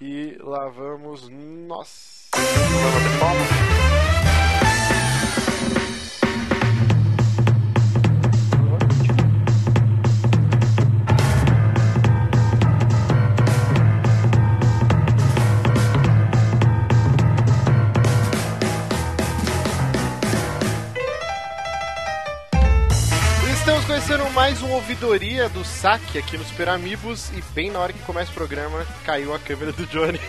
E lá vamos nós. Ouvidoria do saque aqui no Super Amigos e bem na hora que começa o programa caiu a câmera do Johnny.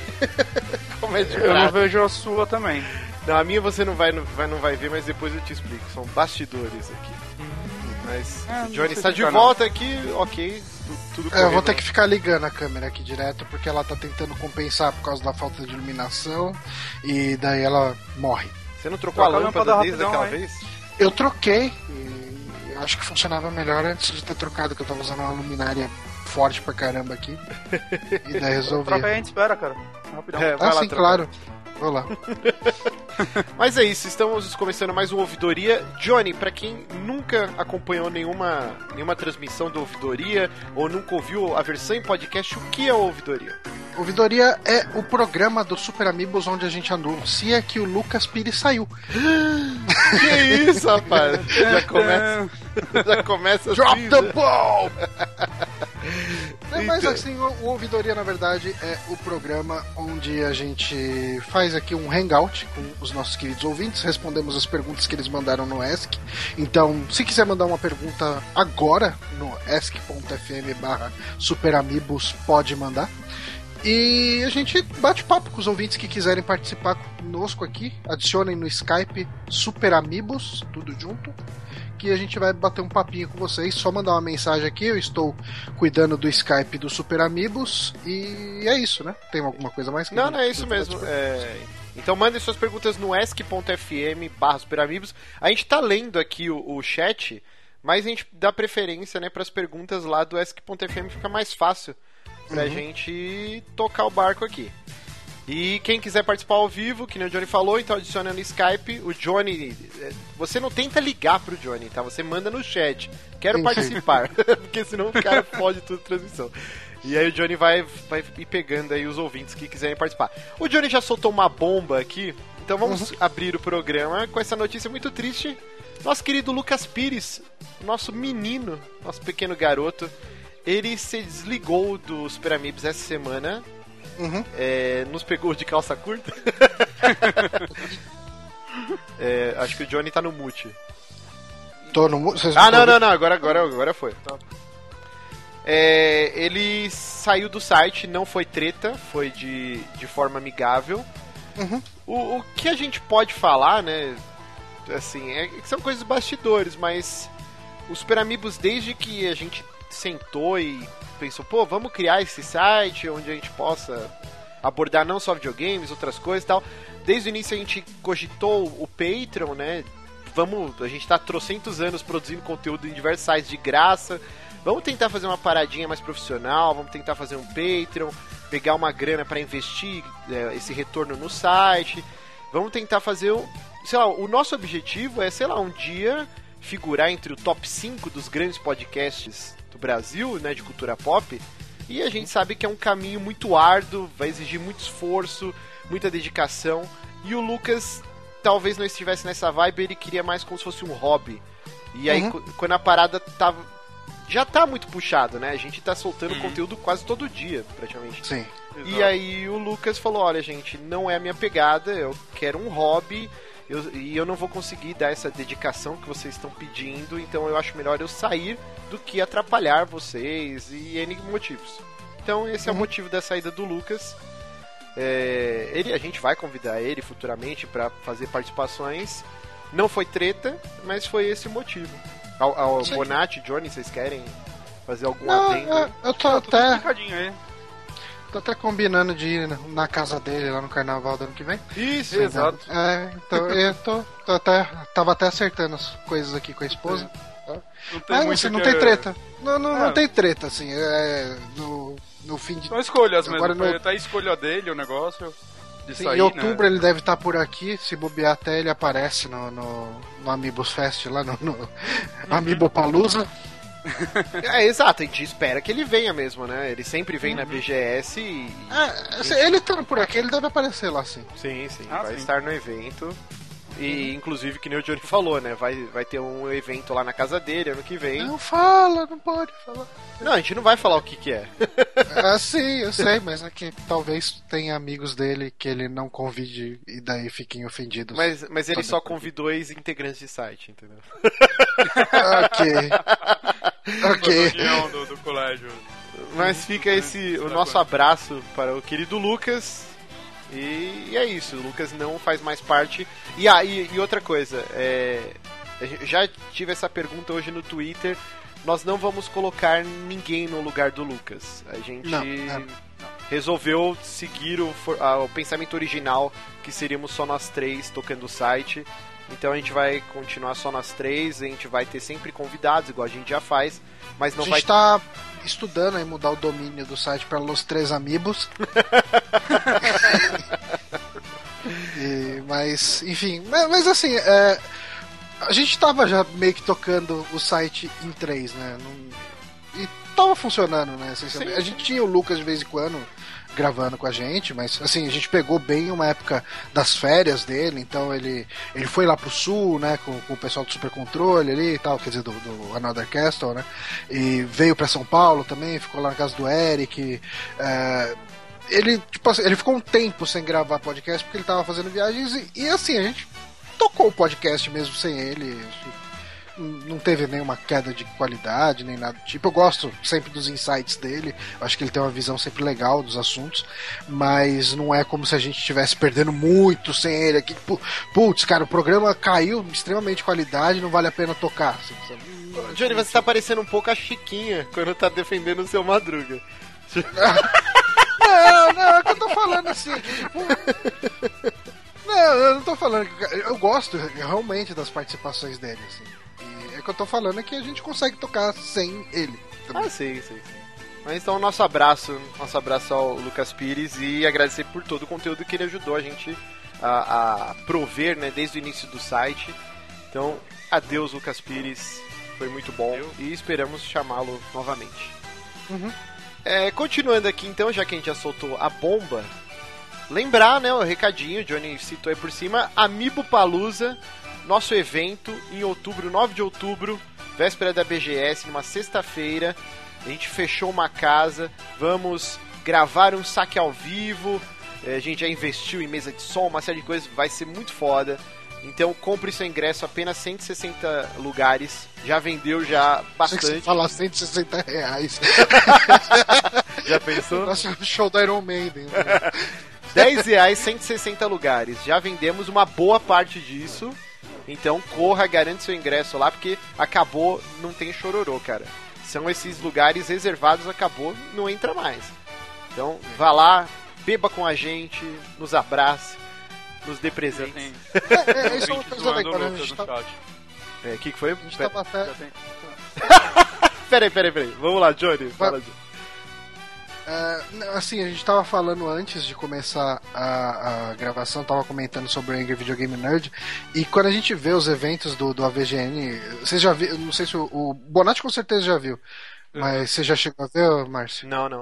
Como é de Eu não vejo a sua também. Não, a minha você não vai, não vai, não vai ver, mas depois eu te explico. São bastidores aqui. Mas É, não Johnny está de explicar, volta aqui, ok. tu- Tudo É, eu vou ter que ficar ligando a câmera aqui direto, porque ela tá tentando compensar por causa da falta de iluminação, e daí ela morre. Você não trocou a Troca a lâmpada lâmpada desde aquela vez? Eu troquei, e acho que funcionava melhor antes de ter trocado, que eu tava usando uma luminária forte pra caramba aqui. E daí resolvi. Troca aí, a gente espera, cara. Rapidão. É, Ah, lá sim, claro. Vou lá. Mas é isso, estamos começando mais um Ouvidoria. Johnny, pra quem nunca acompanhou nenhuma, nenhuma transmissão do Ouvidoria ou nunca ouviu a versão em podcast, o que é o Ouvidoria? Ouvidoria é o programa do Super Amigos onde a gente anuncia que o Lucas Pires saiu. Que isso, rapaz? Já começa, já começa Drop assim, the né? ball! É, mas Então- assim, o, o Ouvidoria, na verdade, é o programa onde a gente faz aqui um hangout com os nossos queridos ouvintes, respondemos as perguntas que eles mandaram no ESC. Então, se quiser mandar uma pergunta agora no esc.fm barra pode mandar. E a gente bate papo com os ouvintes que quiserem participar conosco aqui. Adicionem no Skype Super Amigos, tudo junto. Que a gente vai bater um papinho com vocês. Só mandar uma mensagem aqui. Eu estou cuidando do Skype do Super Amigos. E é isso, né? Tem alguma coisa mais? que Não, não, é isso mesmo. É, Então mandem suas perguntas no esc.fm barra superamigos. A gente tá lendo aqui o, o chat, mas a gente dá preferência né, para as perguntas lá do esc.fm, fica mais fácil pra Uhum. gente tocar o barco aqui. E quem quiser participar ao vivo, que nem o Johnny falou, então adiciona no Skype. O Johnny. Você não tenta ligar pro Johnny, tá? Você manda no chat. Quero Entendi. participar. Porque senão o cara fode tudo a transmissão. E aí o Johnny vai, vai ir pegando aí os ouvintes que quiserem participar. O Johnny já soltou uma bomba aqui, então vamos abrir o programa com essa notícia muito triste. Nosso querido Lucas Pires, nosso menino, nosso pequeno garoto, ele se desligou do Super Amigos essa semana. Uhum. É, nos pegou de calça curta. É, acho que o Johnny tá no mute. Tô no. mu- vocês Ah, não, não, não, agora, agora, agora foi. É, ele saiu do site, não foi treta, foi de, de forma amigável. Uhum. O, o que a gente pode falar, né? Assim, é são coisas bastidores, mas os Super Amigos, desde que a gente sentou e pensou, pô, vamos criar esse site onde a gente possa abordar não só videogames, outras coisas e tal. Desde o início a gente cogitou o Patreon, né? Vamos, a gente tá trocentos anos produzindo conteúdo em diversos sites de graça. Vamos tentar fazer uma paradinha mais profissional, vamos tentar fazer um Patreon, pegar uma grana para investir é, esse retorno no site. Vamos tentar fazer, um, sei lá, o nosso objetivo é, sei lá, um dia figurar entre o top 5 dos grandes podcasts do Brasil, né, de cultura pop. E a gente sabe que é um caminho muito árduo, vai exigir muito esforço, muita dedicação. E o Lucas talvez não estivesse nessa vibe, ele queria mais como se fosse um hobby. E aí, Uhum. qu- quando a parada tava. Já tá muito puxado, né? A gente tá soltando conteúdo quase todo dia, praticamente. Sim. E aí o Lucas falou, olha gente, não é a minha pegada, eu quero um hobby eu- e eu não vou conseguir dar essa dedicação que vocês estão pedindo, então eu acho melhor eu sair do que atrapalhar vocês e N motivos. Então esse é o Uhum. motivo da saída do Lucas. É, ele, a gente vai convidar ele futuramente para fazer participações. Não foi treta, mas foi esse o motivo. Ao, ao. Bonatti, Johnny, vocês querem fazer algum Não, adendo? eu, eu tô Tudo até. Tô até combinando de ir na- casa dele lá no carnaval do ano que vem. Isso, Exato. É, então eu tô, tô até, tava até acertando as coisas aqui com a esposa. Não tem Ah, assim, não tem treta. Não, não, não É. tem treta, assim. É, no, no fim de. São escolhas mesmo. Agora Foi no- até a escolha dele o negócio. Sim, sair, em outubro né? ele deve estar por aqui, se bobear até ele aparece no, no, no Amiibos Fest lá no, no Amiibo Palusa. É, exato, a gente espera que ele venha mesmo, né? Ele sempre vem na BGS e. É, ele estando por aqui, ele deve aparecer lá sim. Sim, sim, Ah, vai sim. estar no evento. E inclusive, que nem o Johnny falou, né? Vai, vai ter um evento lá na casa dele ano que vem. Não fala, não pode falar. Não, a gente não vai falar o que, que é. Ah, sim, eu sei, mas é que talvez tenha amigos dele que ele não convide e daí fiquem ofendidos. Mas, mas ele só convidou ex-integrantes de site, entendeu? Ok. Ok. Do, do colégio. Mas fica esse o nosso abraço para o querido Lucas. E, e é isso, o Lucas não faz mais parte. E, ah, e, e outra coisa, é, a gente- já tive essa pergunta hoje no Twitter. Nós não vamos colocar ninguém no lugar do Lucas. A gente Não, é. resolveu seguir o, for- ah, o pensamento original, que seríamos só nós três tocando o site. Então a gente vai continuar só nós três, a gente vai ter sempre convidados, igual a gente já faz, mas A não gente vai tá estudando aí mudar o domínio do site para Los Três Amigos. E- mas, enfim, mas, assim, é, a gente tava já meio que tocando o site em três, né? Não- e tava funcionando, né? essencialmente. Sim. A gente tinha o Lucas de vez em quando gravando com a gente, mas assim, a gente pegou bem uma época das férias dele, então ele, ele foi lá pro sul, né, com, com o pessoal do Super Controle ali e tal, quer dizer, do, do Another Castle, né, e veio pra São Paulo também, ficou lá na casa do Eric, é, ele, tipo assim, ele ficou um tempo sem gravar podcast porque ele tava fazendo viagens e, e, assim, a gente tocou o podcast mesmo sem ele. Não teve nenhuma queda de qualidade, nem nada do tipo. Eu gosto sempre dos insights dele. Acho que ele tem uma visão sempre legal dos assuntos. Mas não é como se a gente estivesse perdendo muito sem ele aqui. Pu- Putz, cara, o programa caiu extremamente de qualidade, não vale a pena tocar. assim, sabe? Johnny, você tá parecendo um pouco a Chiquinha quando tá defendendo o seu Madruga. Não, não, é que eu tô falando assim, tipo. Não, eu não tô falando. Eu gosto realmente das participações dele, assim. E é que eu tô falando que a gente consegue tocar sem ele. também. Ah, sim, sim, sim. Mas então, nosso abraço, nosso abraço ao Lucas Pires e agradecer por todo o conteúdo que ele ajudou a gente a, a prover, né, desde o início do site. Então, adeus, Lucas Pires. Foi muito bom e esperamos chamá-lo novamente. Uhum. É, continuando aqui então, já que a gente já soltou a bomba, lembrar, né, o recadinho, o Johnny citou aí por cima, Amiibo Palusa, nosso evento em outubro, 9 de outubro, véspera da BGS, numa sexta-feira. A gente fechou uma casa, vamos gravar um saque ao vivo. eh, A gente já investiu em mesa de som, uma série de coisas, vai ser muito foda. Então compre seu ingresso, apenas 160 lugares. Já vendeu já bastante. falar 160 reais. Já pensou? Nossa, o show da Iron Maiden. né? 10 reais, 160 lugares. Já vendemos uma boa parte disso. Então corra, garante seu ingresso lá, porque acabou, não tem chororô, cara. São esses lugares reservados, acabou, não entra mais. Então vá lá, beba com a gente, nos abrace, nos dê presentes. tem É, é, isso é uma coisa legal, né? Tá. É, o que, que foi? a gente tava até. Já tem. Peraí, peraí, peraí. Vamos lá, Johnny. Fala, Johnny. Não, assim, a gente tava falando antes de começar a, a gravação, tava comentando sobre o Angry Video Game Nerd, e quando a gente vê os eventos do, do AVGN, você já viu, não sei se o, o Bonatti com certeza já viu, mas você já chegou a ver, Márcio? Não, não.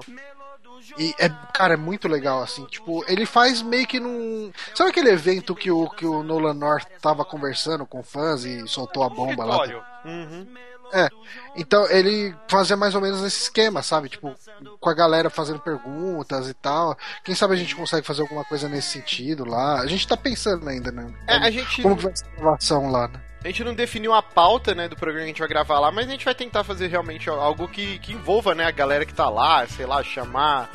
E é, cara, é muito legal, assim, tipo, ele faz meio que num. Sabe aquele evento que o, que o Nolan North tava conversando com fãs e soltou a bomba lá? Uhum. É. Então ele fazia mais ou menos nesse esquema, sabe? Tipo, com a galera fazendo perguntas e tal. Quem sabe a gente consegue fazer alguma coisa nesse sentido lá. A gente tá pensando ainda, né? É, a gente, Como vai ser a gravação lá, né? a gente não definiu a pauta, né, do programa que a gente vai gravar lá, mas a gente vai tentar fazer realmente algo que, que envolva, né, a galera que tá lá, sei lá, chamar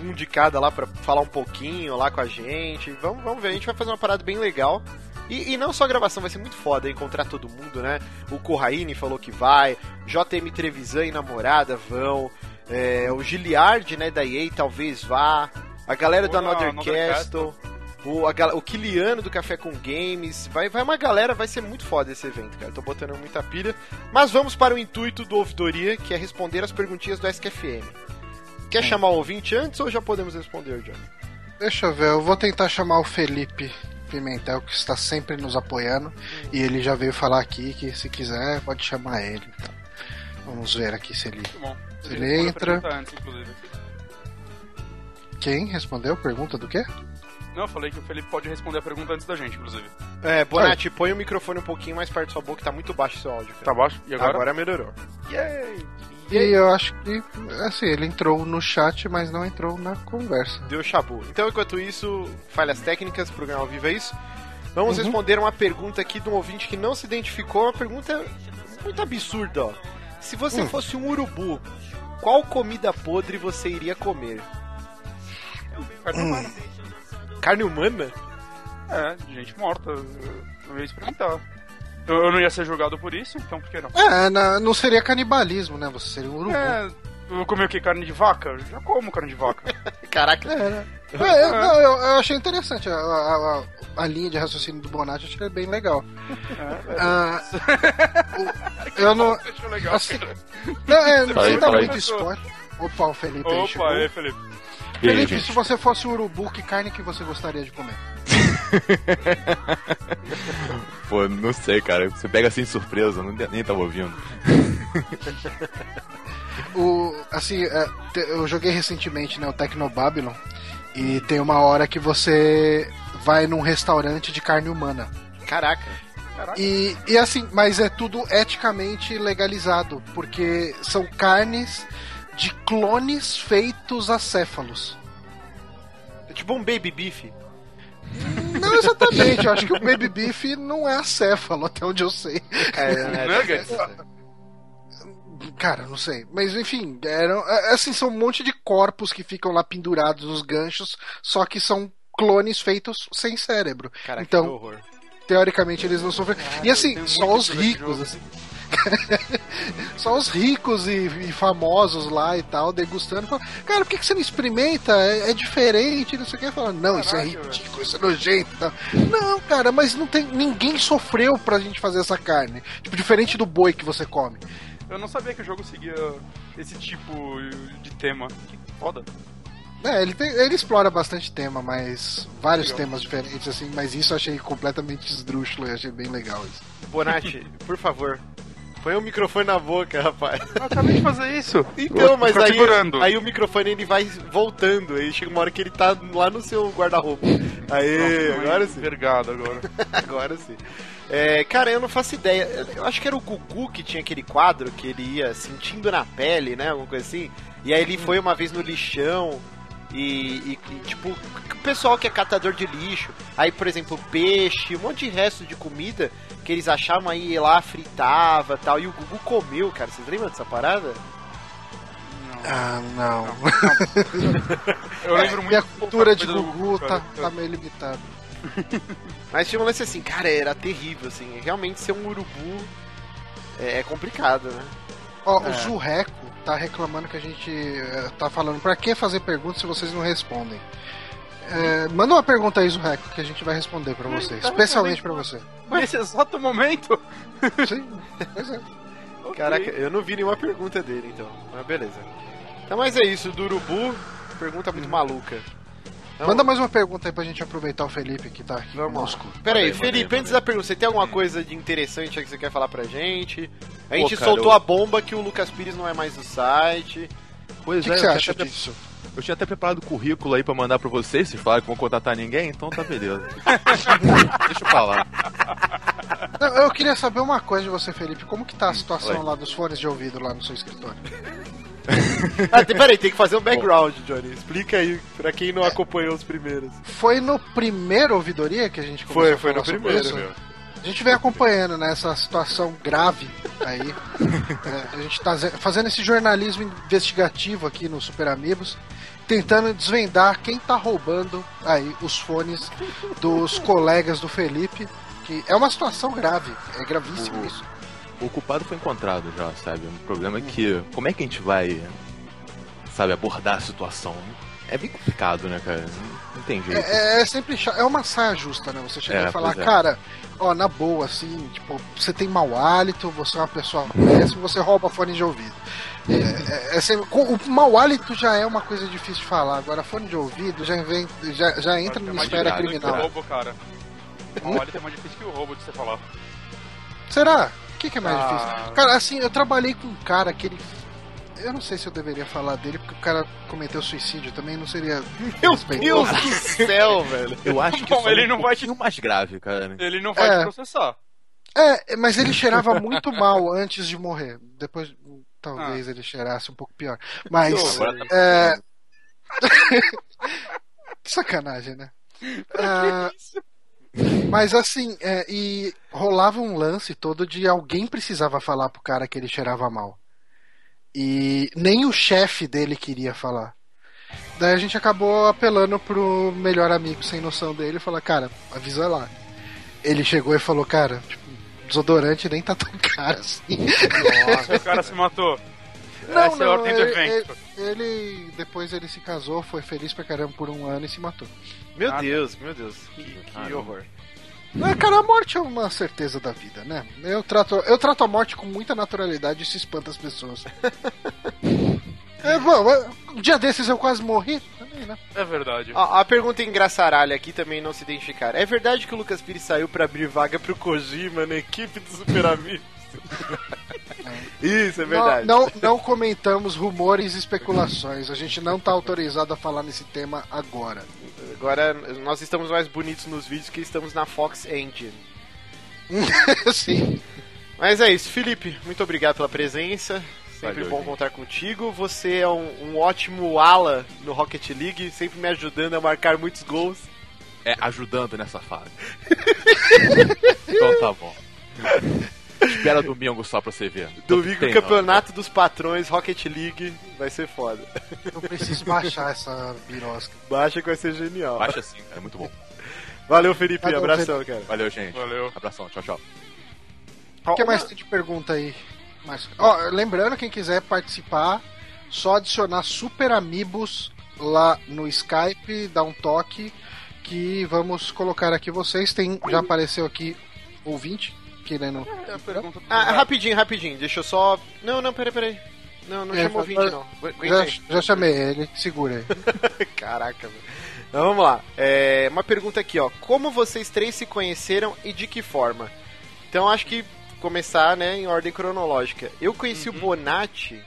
um de cada lá pra falar um pouquinho lá com a gente. Vamos, vamos ver, a gente vai fazer uma parada bem legal. E, e não só a gravação, vai ser muito foda encontrar todo mundo, né? O Corraine falou que vai, JM Trevisan e namorada vão, é, o Giliard, né, da EA talvez vá, a galera Boa, Another Another Castle, o, a o Kiliano do Café com Games, vai, vai uma galera, vai ser muito foda esse evento, cara. Tô botando muita pilha. Mas vamos para o intuito do Ouvidoria, que é responder as perguntinhas do SQFM. Quer chamar o ouvinte antes ou já podemos responder, Johnny? Deixa eu ver, eu vou tentar chamar o Felipe Pimentel, que está sempre nos apoiando. E ele já veio falar aqui que se quiser, pode chamar ele. Então. Vamos ver aqui se ele. Bom. Ele a entra. pergunta Antes. Quem respondeu? Pergunta do quê? Não, eu falei que o Felipe pode responder a pergunta antes da gente, inclusive. É, Bonatti, põe o microfone um pouquinho mais perto da sua boca, tá muito baixo o seu áudio. cara. Tá baixo? E agora? Agora melhorou. Yay! E eu acho que, assim, ele entrou no chat, mas não entrou na conversa. Deu chabu. Então, enquanto isso, falhas técnicas, programa ao vivo é isso. Vamos Uhum. responder uma pergunta aqui de um ouvinte que não se identificou, uma pergunta muito absurda, ó. Se você Hum. fosse um urubu, qual comida podre você iria comer? Carne humana. Carne humana? É, de gente morta. Eu ia experimentar. Eu, eu não ia ser julgado por isso, então por que não? É, não seria canibalismo, né? Você seria um urubu. É, eu vou comer o que? Carne de vaca? Eu já como carne de vaca. Caraca, É, né? É, eu, não, eu, eu achei interessante a, a- a- a linha de raciocínio do Bonatti, achei bem legal. É, Ah, o- eu não. Legal, Assim, não, é, não dar aí. muito spoiler. Opa, o Felipe aí chegou. Opa, aí, Felipe. Felipe, se você fosse um urubu, que carne que você gostaria de comer? Pô, não sei, cara. Você pega assim de surpresa, não, nem tava ouvindo. O, assim, é, eu joguei recentemente né, o Tecnobabylon e tem uma hora que você vai num restaurante de carne humana. caraca. E, e assim, mas é tudo eticamente legalizado, porque são carnes de clones feitos acéfalos. É tipo um baby beef. Não exatamente, eu acho que o baby beef não é acéfalo, até onde eu sei. É, Nuggets? Cara, não sei. Mas enfim, eram, é, assim, são um monte de corpos que ficam lá pendurados nos ganchos, só que são clones feitos sem cérebro. Caraca, Então, que horror. teoricamente eles não sofrem. E assim, só os ricos, assim. só os ricos e, e famosos lá e tal, degustando. Cara, por que, que você não experimenta? É, é diferente, não sei o que. Falando, não, isso é ridículo, isso é nojento. Não, cara, mas não tem. Ninguém sofreu pra gente fazer essa carne. Tipo, diferente do boi que você come. Eu não sabia que o jogo seguia esse tipo de tema. Que foda. É, ele, tem- ele explora bastante tema, mas vários Legal. temas diferentes, assim, mas isso eu achei completamente esdrúxulo e achei bem legal isso. Bonatti, por favor, põe o microfone na boca, rapaz. Eu acabei de fazer isso. Então, mas aí, aí o microfone ele vai voltando, aí chega uma hora que ele tá lá no seu guarda-roupa. Aí, agora sim. Vergado agora. Agora sim. É, cara, eu não faço ideia. Eu acho que era o Gugu que tinha aquele quadro que ele ia sentindo na pele, né? Alguma coisa assim. E aí ele foi uma vez no lixão e, e- e, tipo, o pessoal que é catador de lixo. Aí, por exemplo, peixe, um monte de resto de comida que eles achavam aí lá, fritava tal. E o Gugu comeu, cara. Vocês lembram dessa parada? Não. Ah, não. Eu lembro muito Minha pouca cultura de Gugu tá, tá meio limitada. Mas tinha um lance assim, cara, era terrível, assim. Realmente ser um urubu é, é complicado, né? Ó, É. o Zurreco tá reclamando que a gente eh, tá falando pra que fazer perguntas se vocês não respondem. É, manda uma pergunta aí, Zurreco, que a gente vai responder pra você. tá especialmente pra você. Nesse exato momento. Sim, pois é. Caraca, eu não vi nenhuma pergunta dele, então. Mas beleza. Então, mas é isso, do Urubu, pergunta muito maluca. Então, Manda mais uma pergunta aí pra gente aproveitar o Felipe que tá aqui Vamos conosco. Pera aí, Felipe, mandei, antes mandei. da pergunta, você tem alguma coisa de interessante aí que você quer falar pra gente? A Pô, gente cara, soltou eu- a bomba que o Lucas Pires não é mais do site. Pois que, que é, você eu, acha tinha até, disso? eu tinha até preparado o currículo aí pra mandar pra vocês, vocês falaram que vão contratar ninguém, então tá beleza. Deixa eu falar. Eu queria saber uma coisa de você, Felipe. Como que tá a situação Oi. lá dos fones de ouvido lá no seu escritório? Ah, peraí, tem que fazer um background, Johnny. Explica aí pra quem não acompanhou os primeiros. Foi no primeiro ouvidoria que a gente começou Foi, foi no primeiro. isso? A gente vem acompanhando nessa né, situação grave aí. É, a gente tá ze- fazendo esse jornalismo investigativo aqui no Super Amigos, tentando desvendar quem tá roubando aí os fones dos colegas do Felipe. Que é uma situação grave, é gravíssimo Uhum. isso. O culpado foi encontrado já, sabe? O problema é que, como é que a gente vai, sabe, abordar a situação? É bem complicado, né, cara? Não, não tem jeito. É, é sempre chato, é uma saia justa, né? Você chega É, e falar, é. cara, ó, na boa, assim, tipo, você tem mau hálito, você é uma pessoa péssima, você rouba fone de ouvido. É, é- é sempre- o mau hálito já é uma coisa difícil de falar, agora fone de ouvido já, vem, já, já entra É numa mais esfera difícil que o criminal. roubo, cara. O Mallet é mais difícil que o roubo de você falar. Será? que, que é mais Ah. difícil? Cara, assim, eu trabalhei com um cara que ele. Eu não sei se eu deveria falar dele, porque o cara cometeu suicídio também, não seria. Meu. Deus do céu, velho. Eu acho que Bom, é ele um não vai te- mais grave, cara. Ele não vai É. te processar. É, mas ele cheirava muito mal antes de morrer. Depois, talvez ele cheirasse um pouco pior. Mas. Agora tá- É... Sacanagem, né? Ah, mas assim, é, e rolava um lance todo de alguém precisava falar pro cara que ele cheirava mal. E nem o chefe dele queria falar. Daí a gente acabou apelando pro melhor amigo sem noção dele e falou, cara, avisa lá. Ele chegou e falou, cara, tipo, desodorante nem tá tão caro assim. O cara se matou. Essa é a ordem do ele, evento. ele- ele- depois ele se casou, foi feliz pra caramba por um ano e se matou. Meu Ah, Deus, meu Deus. Que, que horror. É, cara, a morte é uma certeza da vida, né? Eu trato, eu trato a morte com muita naturalidade e isso espanta as pessoas. é, bom, é, um dia desses eu quase morri. também, né? É verdade. Ó, a pergunta engraçaralha aqui também não se identificaram. É verdade que o Lucas Pires saiu pra abrir vaga pro Kojima na equipe do Super Amigos? Isso, é verdade. Não, não, não comentamos rumores e especulações. A gente não tá autorizado a falar nesse tema agora. Agora nós estamos mais bonitos nos vídeos que estamos na Fox Engine. Sim. Mas é isso, Felipe, muito obrigado pela presença. Sempre Valeu, bom gente. contar contigo. Você é um, um ótimo ala no Rocket League, sempre me ajudando a marcar muitos gols. É, ajudando nessa fase. então tá bom. Espera domingo só pra você ver. Domingo, Tem, campeonato dos patrões, Rocket League, vai ser foda. Eu preciso baixar essa birosca. Baixa que vai ser genial. não. Baixa sim, cara, é muito bom. Valeu, Felipe, Valeu, abração, cara. Valeu, gente. Valeu. Abração, tchau, tchau. O que mais tem de pergunta aí? Márcio? Ó, lembrando, quem quiser participar, só adicionar Super Amigos lá no Skype, dá um toque que vamos colocar aqui vocês. Tem, já apareceu aqui ouvinte querendo. É a pergunta do Ah, rapidinho, rapidinho, deixa eu só. Não, não, peraí, peraí. Não, não É, chama o vai- ouvinte, não. Aguenta Já, já chamei ele, segura aí. Caraca, velho. Então vamos lá. É, uma pergunta aqui, ó. Como vocês três se conheceram e de que forma? Então acho que começar, né, em ordem cronológica. Eu conheci Uhum. o Bonatti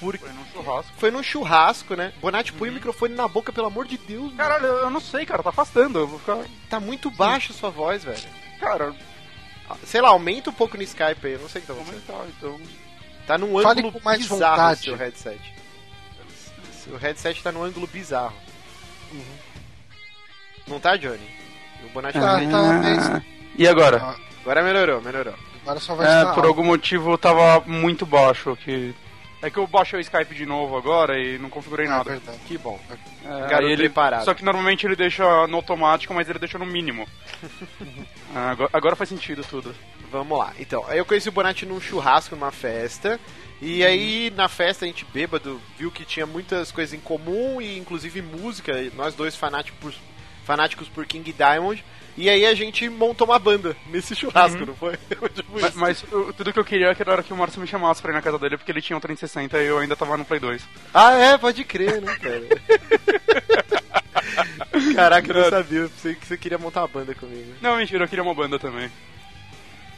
por... Foi num churrasco. foi num churrasco, né? Bonatti põe o microfone na boca, pelo amor de Deus, mano. Caralho, eu não sei, cara, tá afastando. Eu vou ficar. Tá muito baixo a sua voz, velho. Cara, Sei lá, aumenta um pouco no Skype aí, eu não sei o que tá acontecendo. comentar, então. Tá num Fale ângulo com mais bizarro vontade. o seu headset. Seu headset tá num ângulo bizarro. Não tá, Johnny? O Bonatti Tá, tá... tá, mas E agora? Ah, Agora melhorou, melhorou. agora só vai É, estar por alto. algum motivo tava muito baixo aqui. É que eu baixei o Skype de novo agora e não configurei É nada. verdade. Que bom. É, Garoto ele, preparado. Só que normalmente ele deixa no automático, mas ele deixa no mínimo. Ah, agora, agora faz sentido tudo. Vamos lá. Então, eu conheci o Bonatti num churrasco, numa festa. E aí, na festa, a gente bêbado, viu que tinha muitas coisas em comum, e inclusive música. Nós dois fanáticos por, fanáticos por King Diamond. E aí a gente montou uma banda nesse churrasco, não foi? Tipo Mas, mas eu- tudo que eu queria era que o Márcio me chamasse pra ir na casa dele, porque ele tinha um 360 e eu ainda tava no Play 2. Ah, é, pode crer, né, cara? Caraca, eu não sabia. Eu pensei que você queria montar uma banda comigo. Não, mentira, eu queria uma banda também.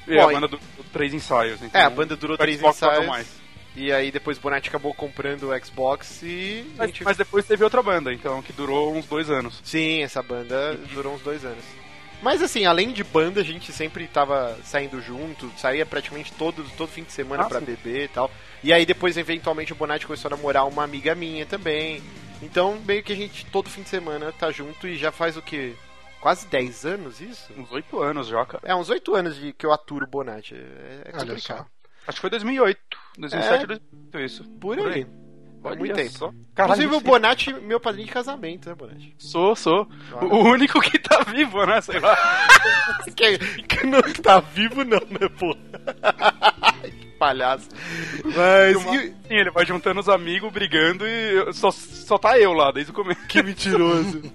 E Bom, a e- banda do, do três ensaios. Então, É, a banda durou três Xbox ensaios. mais. E aí depois o Bonatti acabou comprando o Xbox e. a Mas, gente- mas depois teve outra banda, então, que durou uns dois anos. Sim, essa banda durou uns dois anos. Mas assim, além de banda, a gente sempre tava saindo junto, saía praticamente todo, todo fim de semana Ah, pra sim. beber e tal. E aí depois, eventualmente, o Bonatti começou a namorar uma amiga minha também. Então, meio que a gente todo fim de semana tá junto e já faz o quê? Quase 10 anos isso? Uns oito anos já, cara. É, uns 8 anos de que eu aturo o Bonatti. É, é Olha complicado. só. Acho que foi 2008. 2007 É. 2008, isso. Por aí. Faz muito Olha tempo. só. Inclusive Caralho, o Bonatti, meu padrinho de casamento, né, Bonatti? Sou, sou. O único que tá vivo, né? Sei lá. que, que não tá vivo não, né, pô? Palhaço. Mas... Uma- e- Sim, ele vai juntando os amigos, brigando e só, só tá eu lá desde o começo. Que mentiroso.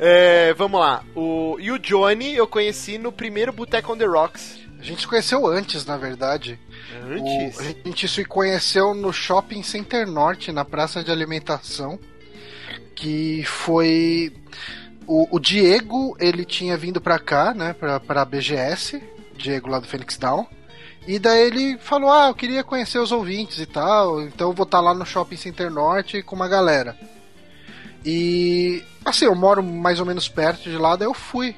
É, vamos lá. O, e o Johnny eu conheci no primeiro Boteco on the Rocks. A gente se conheceu antes, na verdade. Antes? O- a gente se conheceu no Shopping Center Norte, na praça de alimentação, que foi o, o Diego, ele tinha vindo pra cá, né, pra, pra BGS, Diego lá do Phoenix Down. E daí ele falou: Ah, eu queria conhecer os ouvintes e tal, então eu vou estar lá no Shopping Center Norte com uma galera. E assim, eu moro mais ou menos perto de lá, daí eu fui.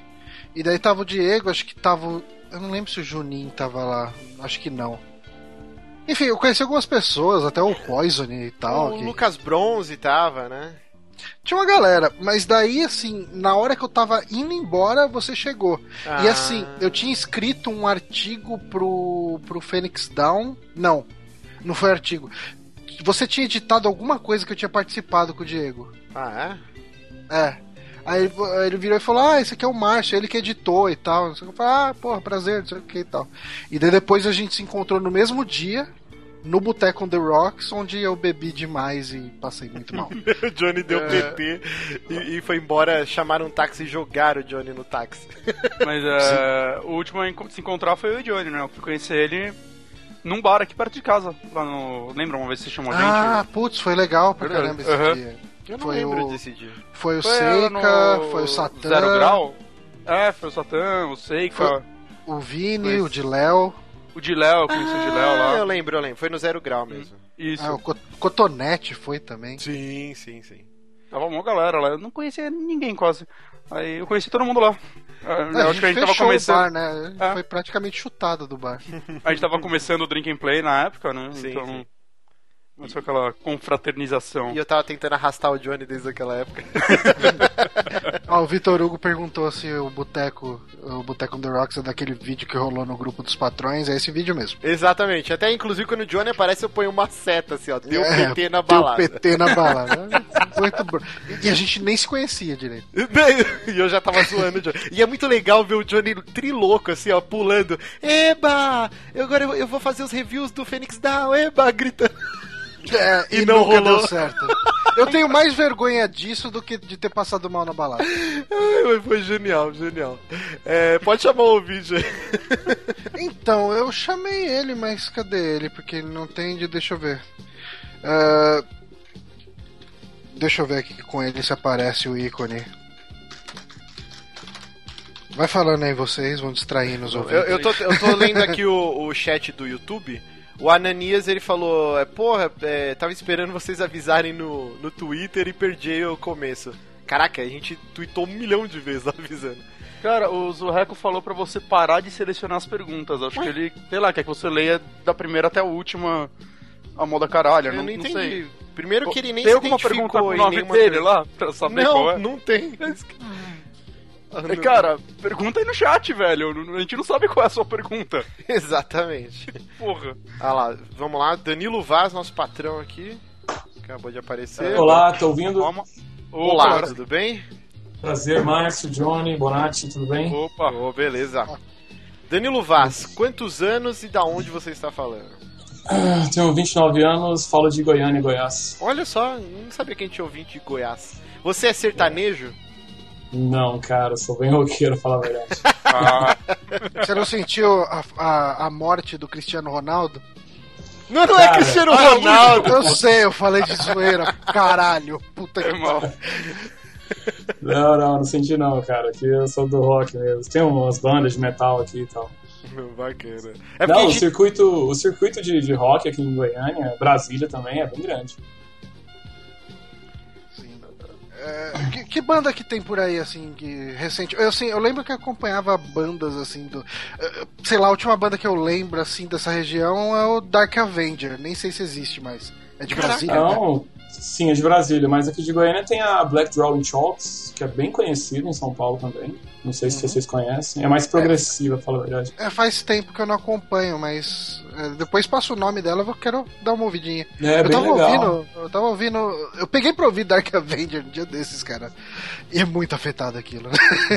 E daí tava o Diego, acho que tava. Eu não lembro se o Juninho tava lá, acho que não. Enfim, eu conheci algumas pessoas, até o Poison e tal. o que- Lucas Bronze tava, né? Tinha uma galera, mas daí, assim, na hora que eu tava indo embora, você chegou. E Ah. assim, eu tinha escrito um artigo pro, pro Phoenix Down. Não, não foi artigo. Você tinha editado alguma coisa que eu tinha participado com o Diego. Ah, é? É. Aí ele, virou e falou: Ah, esse aqui é o Márcio, ele que editou e tal. Eu falei, ah, porra, prazer, não sei o que e tal. E daí depois a gente se encontrou no mesmo dia, no Boteco on the Rocks, onde eu bebi demais e passei muito mal. O Johnny deu PT e, e foi embora, chamaram um táxi e jogaram o Johnny no táxi. Mas é, o último a se encontrar foi o Johnny, né? Eu fui conhecer ele num bar aqui perto de casa. Lá no. Lembra uma vez que você chamou a ah, gente? putz, foi legal pra Verdade. caramba esse Aham. dia. Eu não Foi lembro o- desse dia. Foi o Foi Seika, no foi o Satã, Zero Grau? É, foi o Satã, o Seika, Foi- o Vini, Foi- o de Léo, o de Léo, conheci o de Léo Ah, lá. eu lembro, eu lembro. Foi no zero grau mesmo. Isso. ah, o Co- Cotonete foi também. Sim, sim, sim. Tava uma galera lá. Eu não conhecia ninguém quase. Aí eu conheci todo mundo lá. Ah, eu acho que a gente tava começando. bar, né? É. Foi praticamente chutado do bar. A gente tava começando o Drink and Play na época, né? Sim, então. sim. Começou aquela confraternização. E eu tava tentando arrastar o Johnny desde aquela época. Ó, o Vitor Hugo perguntou se o Boteco, o Boteco on the Rocks é daquele vídeo que rolou no grupo dos patrões. É esse vídeo mesmo. Exatamente. Até inclusive quando o Johnny aparece, eu ponho uma seta assim, ó. Deu É, PT na deu balada. PT na balada. Muito bom. E a gente nem se conhecia direito. E eu já tava zoando o Johnny. E é muito legal ver o Johnny trilouco, assim, ó, pulando. Eba! Eu, agora eu, eu vou fazer os reviews do Phoenix Down, eba! Gritando. É, e, E não nunca rolou. deu certo. Eu tenho mais vergonha disso do que de ter passado mal na balada. Ai, foi genial, genial. É, pode chamar o vídeo aí. Então, eu chamei ele, mas cadê ele? Porque ele não tem de. Deixa eu ver. Ah, deixa eu ver aqui com ele se aparece o ícone. Vai falando aí vocês, vão distraindo os Eu, ouvintes. eu, tô, eu tô lendo aqui o, o chat do YouTube. O Ananias ele falou: é, Porra, é, tava esperando vocês avisarem no, no Twitter e perdi o começo. Caraca, a gente tweetou um milhão de vezes avisando. Cara, o Zurreco falou pra você parar de selecionar as perguntas. Acho que ele, sei lá, quer que você leia da primeira até a última a moda caralho. Eu não, não, entendi. sei. Primeiro que ele nem tem se alguma pergunta identificou com o nome dele per- lá? Pra saber qual Não, é? não tem. É, não. Cara, pergunta aí no chat, velho. A gente não sabe qual é a sua pergunta. Exatamente. Porra. Ah lá, vamos lá. Danilo Vaz, nosso patrão aqui. Acabou de aparecer. Olá, tô ouvindo? Calma. Olá, Opa, tudo bem? Prazer, Márcio, Johnny, Bonatti, tudo bem? Opa. Oh, beleza. Danilo Vaz, quantos anos e da onde você está falando? Ah, Tenho 29 anos, falo de Goiânia, Goiás. Olha só, não sabia que a gente tinha ouvinte de Goiás. Você é sertanejo? Não, cara, sou bem roqueiro, falar a verdade. Ah, Você não sentiu a, a, a morte do Cristiano Ronaldo? Não, não é Cara. Cristiano Ah, Ronaldo. Eu sei, eu falei de zoeira. Caralho, puta que é mal. Não, não, não senti não, cara. Aqui eu sou do rock mesmo. Tem umas bandas de metal aqui e tal. Bacana. É porque não, o gente- circuito, o circuito de, de rock aqui em Goiânia, Brasília também, é bem grande. É, que, que banda que tem por aí, assim, que recente? Eu, assim, eu lembro que acompanhava bandas, assim, do. eh, Sei lá, a última banda que eu lembro, assim, dessa região é o Dark Avenger. Nem sei se existe mais. É de Brasília, né? Sim, é de Brasília, mas aqui de Goiânia tem a Black Drawing Chalks, que é bem conhecida em São Paulo também. Não sei se vocês conhecem. É mais progressiva, pra falar a verdade. É, faz tempo que eu não acompanho, mas é, depois passa o nome dela, eu vou- quero dar uma ouvidinha. É, eu bem tava legal. ouvindo, eu tava ouvindo. Eu peguei pra ouvir Dark Avenger um dia desses, cara. E é muito afetado aquilo.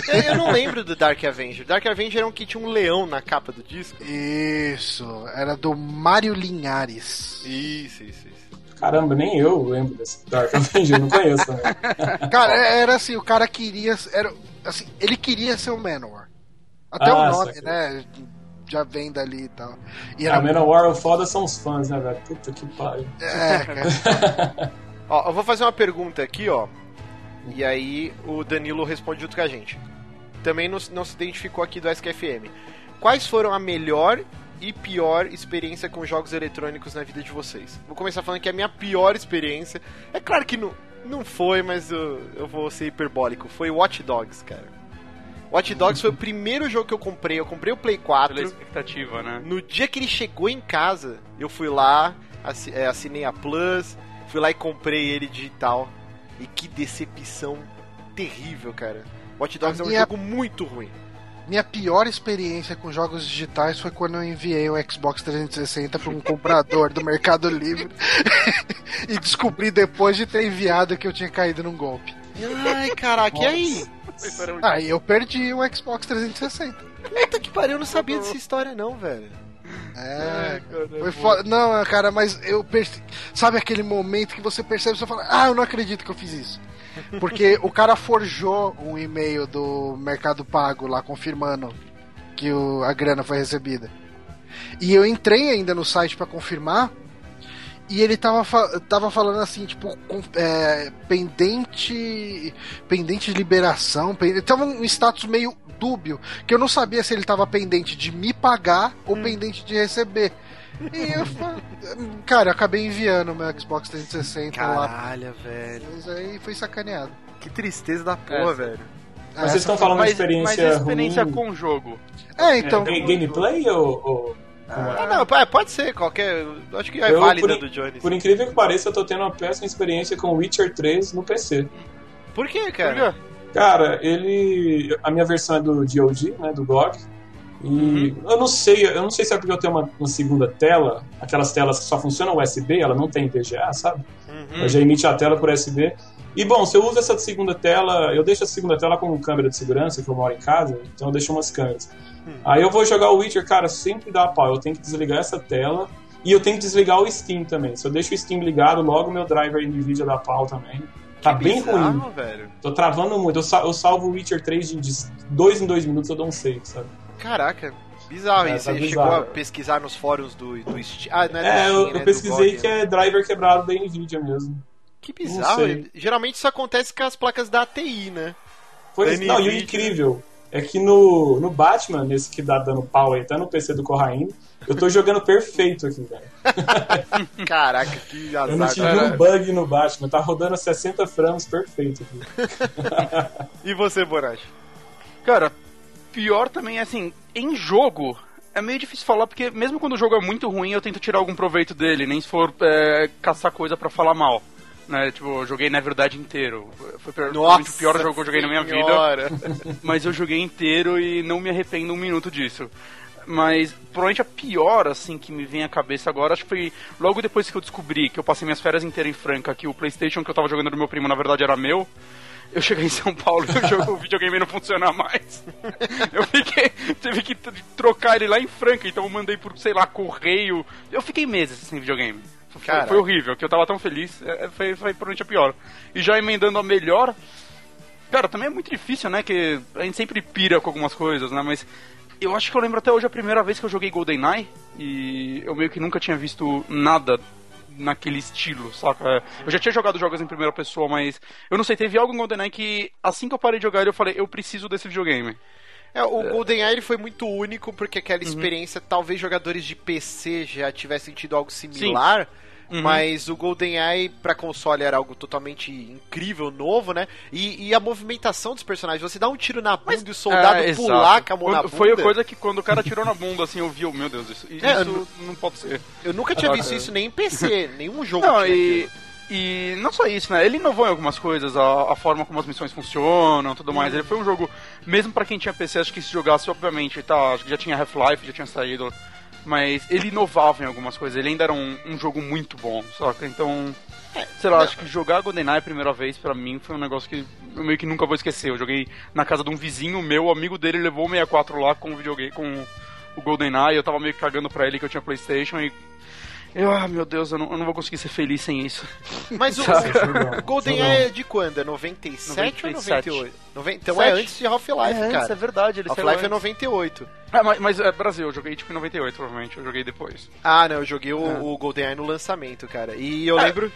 É, Eu não lembro do Dark Avenger. Dark Avenger era um que tinha um leão na capa do disco. Isso, era do Mário Linhares. Isso, isso, isso. Caramba, nem eu lembro desse Dark Avenger, não conheço também. Cara, é- era assim, o cara queria. Era, assim, ele queria ser o Manowar. Até Ah, o nome, né? Já vem dali e tal. E A era. Manowar, o foda são os fãs, né, velho? Puta que pariu. É, cara. Ó, eu vou fazer uma pergunta aqui, ó. E aí o Danilo responde junto com a gente. Também não, não se identificou aqui do SKFM. quais foram a melhor e pior experiência com jogos eletrônicos na vida de vocês? Vou começar falando que a minha pior experiência. É claro que não, não foi, mas eu, eu vou ser hiperbólico. Foi Watch Dogs, cara. Watch Dogs foi o primeiro jogo que eu comprei. Eu comprei o Play 4. Pela expectativa, né? No dia que ele chegou em casa, eu fui lá, é, assinei a Plus, fui lá e comprei ele digital. E que decepção terrível, cara. Watch Dogs A é um minha- jogo muito ruim. Minha pior experiência com jogos digitais foi quando eu enviei o Xbox 360 para um comprador do Mercado Livre e descobri depois de ter enviado que eu tinha caído num golpe. Ai, caraca, e aí? Aí eu perdi o Xbox 360. Puta que pariu, eu não sabia dessa história não, velho. É, foi foda. Não, cara, mas eu perce... Sabe aquele momento que você percebe e você fala, ah, eu não acredito que eu fiz isso. Porque o cara forjou um e-mail do Mercado Pago lá confirmando que o- a grana foi recebida. E eu entrei ainda no site pra confirmar. E ele tava, tava falando assim, tipo, com- é, pendente. Pendente de liberação. Pendente, tava um status meio dúbio. Que eu não sabia se ele tava pendente de me pagar ou pendente de receber. E eu Cara, eu acabei enviando o meu Xbox 360 lá. Caralho, velho. Mas aí foi sacaneado. Que tristeza da porra, É. velho. Mas vocês estão falando de Mas, experiência, mas a experiência ruim. com o jogo. É, então. É, ga- gameplay ou. ou- Ah, não, é, pode ser qualquer. Acho que é Eu, válida por, do Johnny. por incrível que pareça, eu tô tendo uma péssima experiência com Witcher 3 no PC. Por quê, Por cara? quê? Cara, ele. A minha versão é do GOG, né? Do GOG. E eu não sei, eu não sei se é porque eu tenho uma, uma segunda tela, aquelas telas que só funcionam USB, ela não tem VGA, sabe? Uhum. Ela já emite a tela por USB. E bom, se eu uso essa segunda tela, eu deixo a segunda tela com câmera de segurança, que eu moro em casa, então eu deixo umas câmeras. Aí eu vou jogar o Witcher, cara, sempre dá pau. Eu tenho que desligar essa tela e eu tenho que desligar o Steam também. Se eu deixo o Steam ligado, logo meu driver NVIDIA dá pau também. Tá bem ruim. Bizarro, velho. Tô travando muito. Eu salvo o Witcher 3 de, de dois em dois minutos, eu dou um save, sabe? Caraca, bizarro. É, e tá você bizarro. chegou a pesquisar nos fóruns do, do Steam? Ah, não é do É, Steam, eu, né? eu pesquisei que é driver quebrado da NVIDIA mesmo. Que bizarro. Geralmente isso acontece com as placas da ATI, né? Pois, Da não, e o incrível é que no, no Batman, nesse que dá dando pau aí, tá no PC do Corraine, eu tô jogando perfeito aqui, velho. Caraca, que Eu não azar. tive cara. um bug no Batman, tá rodando a 60 frames perfeito aqui. E você, Borachi? Cara, pior também é assim, em jogo. É meio difícil falar, porque mesmo quando o jogo é muito ruim, eu tento tirar algum proveito dele, nem se for é, caçar coisa pra falar mal. Né, tipo, eu joguei Never Dead inteiro. Foi provavelmente o pior jogo que eu joguei na minha vida. senhora. Mas eu joguei inteiro e não me arrependo um minuto disso. Mas provavelmente a pior, assim, que me vem à cabeça agora, acho que foi logo depois que eu descobri que eu passei minhas férias inteiras em Franca, que o Playstation que eu tava jogando do meu primo, na verdade, era meu. Eu cheguei em São Paulo e o, jogo, o videogame não funciona mais. Eu fiquei. Teve que trocar ele lá em Franca, então eu mandei por, sei lá, correio. Eu fiquei meses sem videogame. Foi, foi horrível, que eu tava tão feliz. É, Foi, foi provavelmente a pior. E já emendando a melhor, Cara, também é muito difícil, né? Que a gente sempre pira com algumas coisas, né? Mas eu acho que eu lembro até hoje a primeira vez que eu joguei GoldenEye e eu meio que nunca tinha visto nada naquele estilo, saca? Eu já tinha jogado jogos em primeira pessoa, mas eu não sei, teve algo em GoldenEye que assim que eu parei de jogar eu falei, eu preciso desse videogame. É, o GoldenEye foi muito único porque Uhum. aquela experiência, talvez jogadores de PC já tivessem tido algo similar. Uhum. Mas o GoldenEye pra console era algo totalmente incrível, novo, né? E, e a movimentação dos personagens. Você dá um tiro na bunda e o soldado É, pular exato. com a mão na bunda. Foi a coisa que quando o cara tirou na bunda, assim, eu vi, meu Deus, isso, isso É, não pode ser. Eu nunca tinha visto isso nem em PC, nenhum jogo Não, tinha e, aquilo. e não só isso, né? Ele inovou em algumas coisas, a, a forma como as missões funcionam tudo mais. Ele foi um jogo, mesmo pra quem tinha PC, acho que se jogasse, obviamente, tá, acho que já tinha Half-Life, já tinha saído. Mas ele inovava em algumas coisas, ele ainda era um, um jogo muito bom, saca? Então, sei lá, acho que jogar GoldenEye a primeira vez pra mim foi um negócio que eu meio que nunca vou esquecer. Eu joguei na casa de um vizinho meu, o amigo dele levou o 64 lá com o videogame, com o GoldenEye, eu tava meio que cagando pra ele que eu tinha Playstation e... Eu, ah, meu Deus, eu não, eu não vou conseguir ser feliz sem isso. Mas o, GoldenEye é de quando? É 97, 97. ou 98? Noven- Então é Sete. antes de Half-Life, é, cara. Isso é verdade, Half-Life é antes. 98. Ah, mas, mas é Brasil, eu joguei tipo em 98, provavelmente, eu joguei depois. Ah, não, eu joguei o, É. o GoldenEye no lançamento, cara. E eu É. lembro.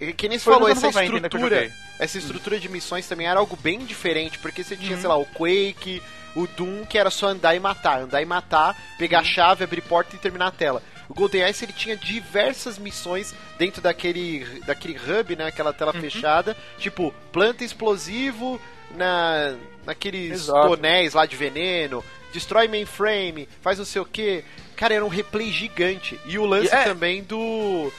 é que nem você Foi falou, essa anos 90 ainda que eu estrutura, essa estrutura de missões também era algo bem diferente, porque você Uhum. tinha, sei lá, o Quake, o Doom, que era só andar e matar, andar e matar, pegar Uhum. a chave, abrir porta e terminar a tela. O GoldenEye ele tinha diversas missões dentro daquele, daquele hub, né, aquela tela Uhum. fechada, tipo, planta explosivo na naqueles Exato. tonéis lá de veneno, destrói mainframe, faz não sei o que. Cara, era um replay gigante. E o lance E é- também do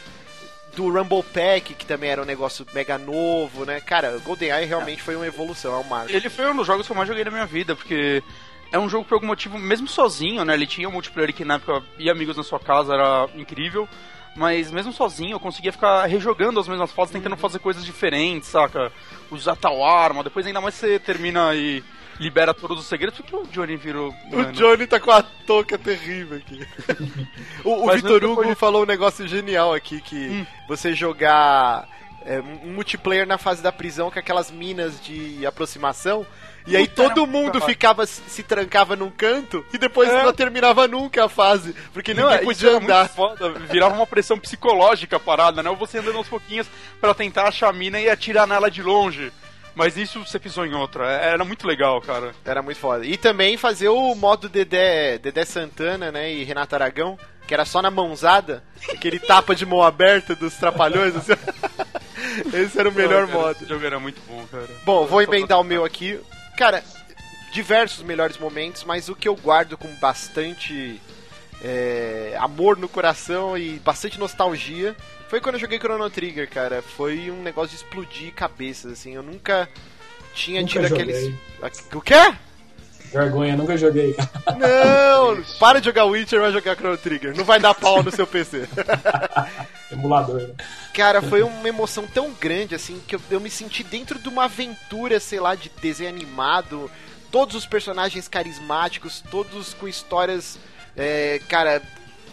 do Rumble Pack, que também era um negócio mega novo, né? Cara, o GoldenEye realmente foi uma evolução, é um marco. Ele foi um dos jogos que eu mais joguei na minha vida, porque é um jogo por algum motivo, mesmo sozinho, né? Ele tinha um multiplayer que na época ia amigos na sua casa, era incrível. Mas mesmo sozinho eu conseguia ficar rejogando as mesmas fases, tentando fazer coisas diferentes, saca? Usar tal arma, depois ainda mais você termina e libera todos os segredos, por que o Johnny virou. O mano? Johnny tá com a touca terrível aqui. o o Vitor Hugo falou um negócio genial aqui, que Hum. você jogar é, um multiplayer na fase da prisão com aquelas minas de aproximação. E aí todo mundo ficava, se trancava num canto e depois É. não terminava nunca a fase, porque Não, ninguém é, isso podia andar. foda, virava uma pressão psicológica a parada, né? Ou você andando aos pouquinhos pra tentar achar a mina e atirar nela de longe. Mas isso você pisou em outra. É- Era muito legal, cara. Era muito foda. E também fazer o modo Dedé, Dedé Santana, né, e Renato Aragão, que era só na mãozada, aquele tapa de mão aberta dos trapalhões, assim. Esse era o melhor Cara, modo. Esse jogo era muito bom, cara. Bom, vou emendar o meu aqui. Cara, diversos melhores momentos, mas o que eu guardo com bastante é, amor no coração e bastante nostalgia foi quando eu joguei Chrono Trigger, cara. Foi um negócio de explodir cabeças, assim. Eu nunca tinha Nunca tido joguei. aqueles. O quê? Vergonha, nunca joguei. Não! para de jogar Witcher e vai jogar Chrono Trigger. Não vai dar pau no seu PC. Emulador, né? Cara, foi uma emoção tão grande, assim, que eu, eu me senti dentro de uma aventura, sei lá, de desenho animado. Todos os personagens carismáticos, todos com histórias, é, cara,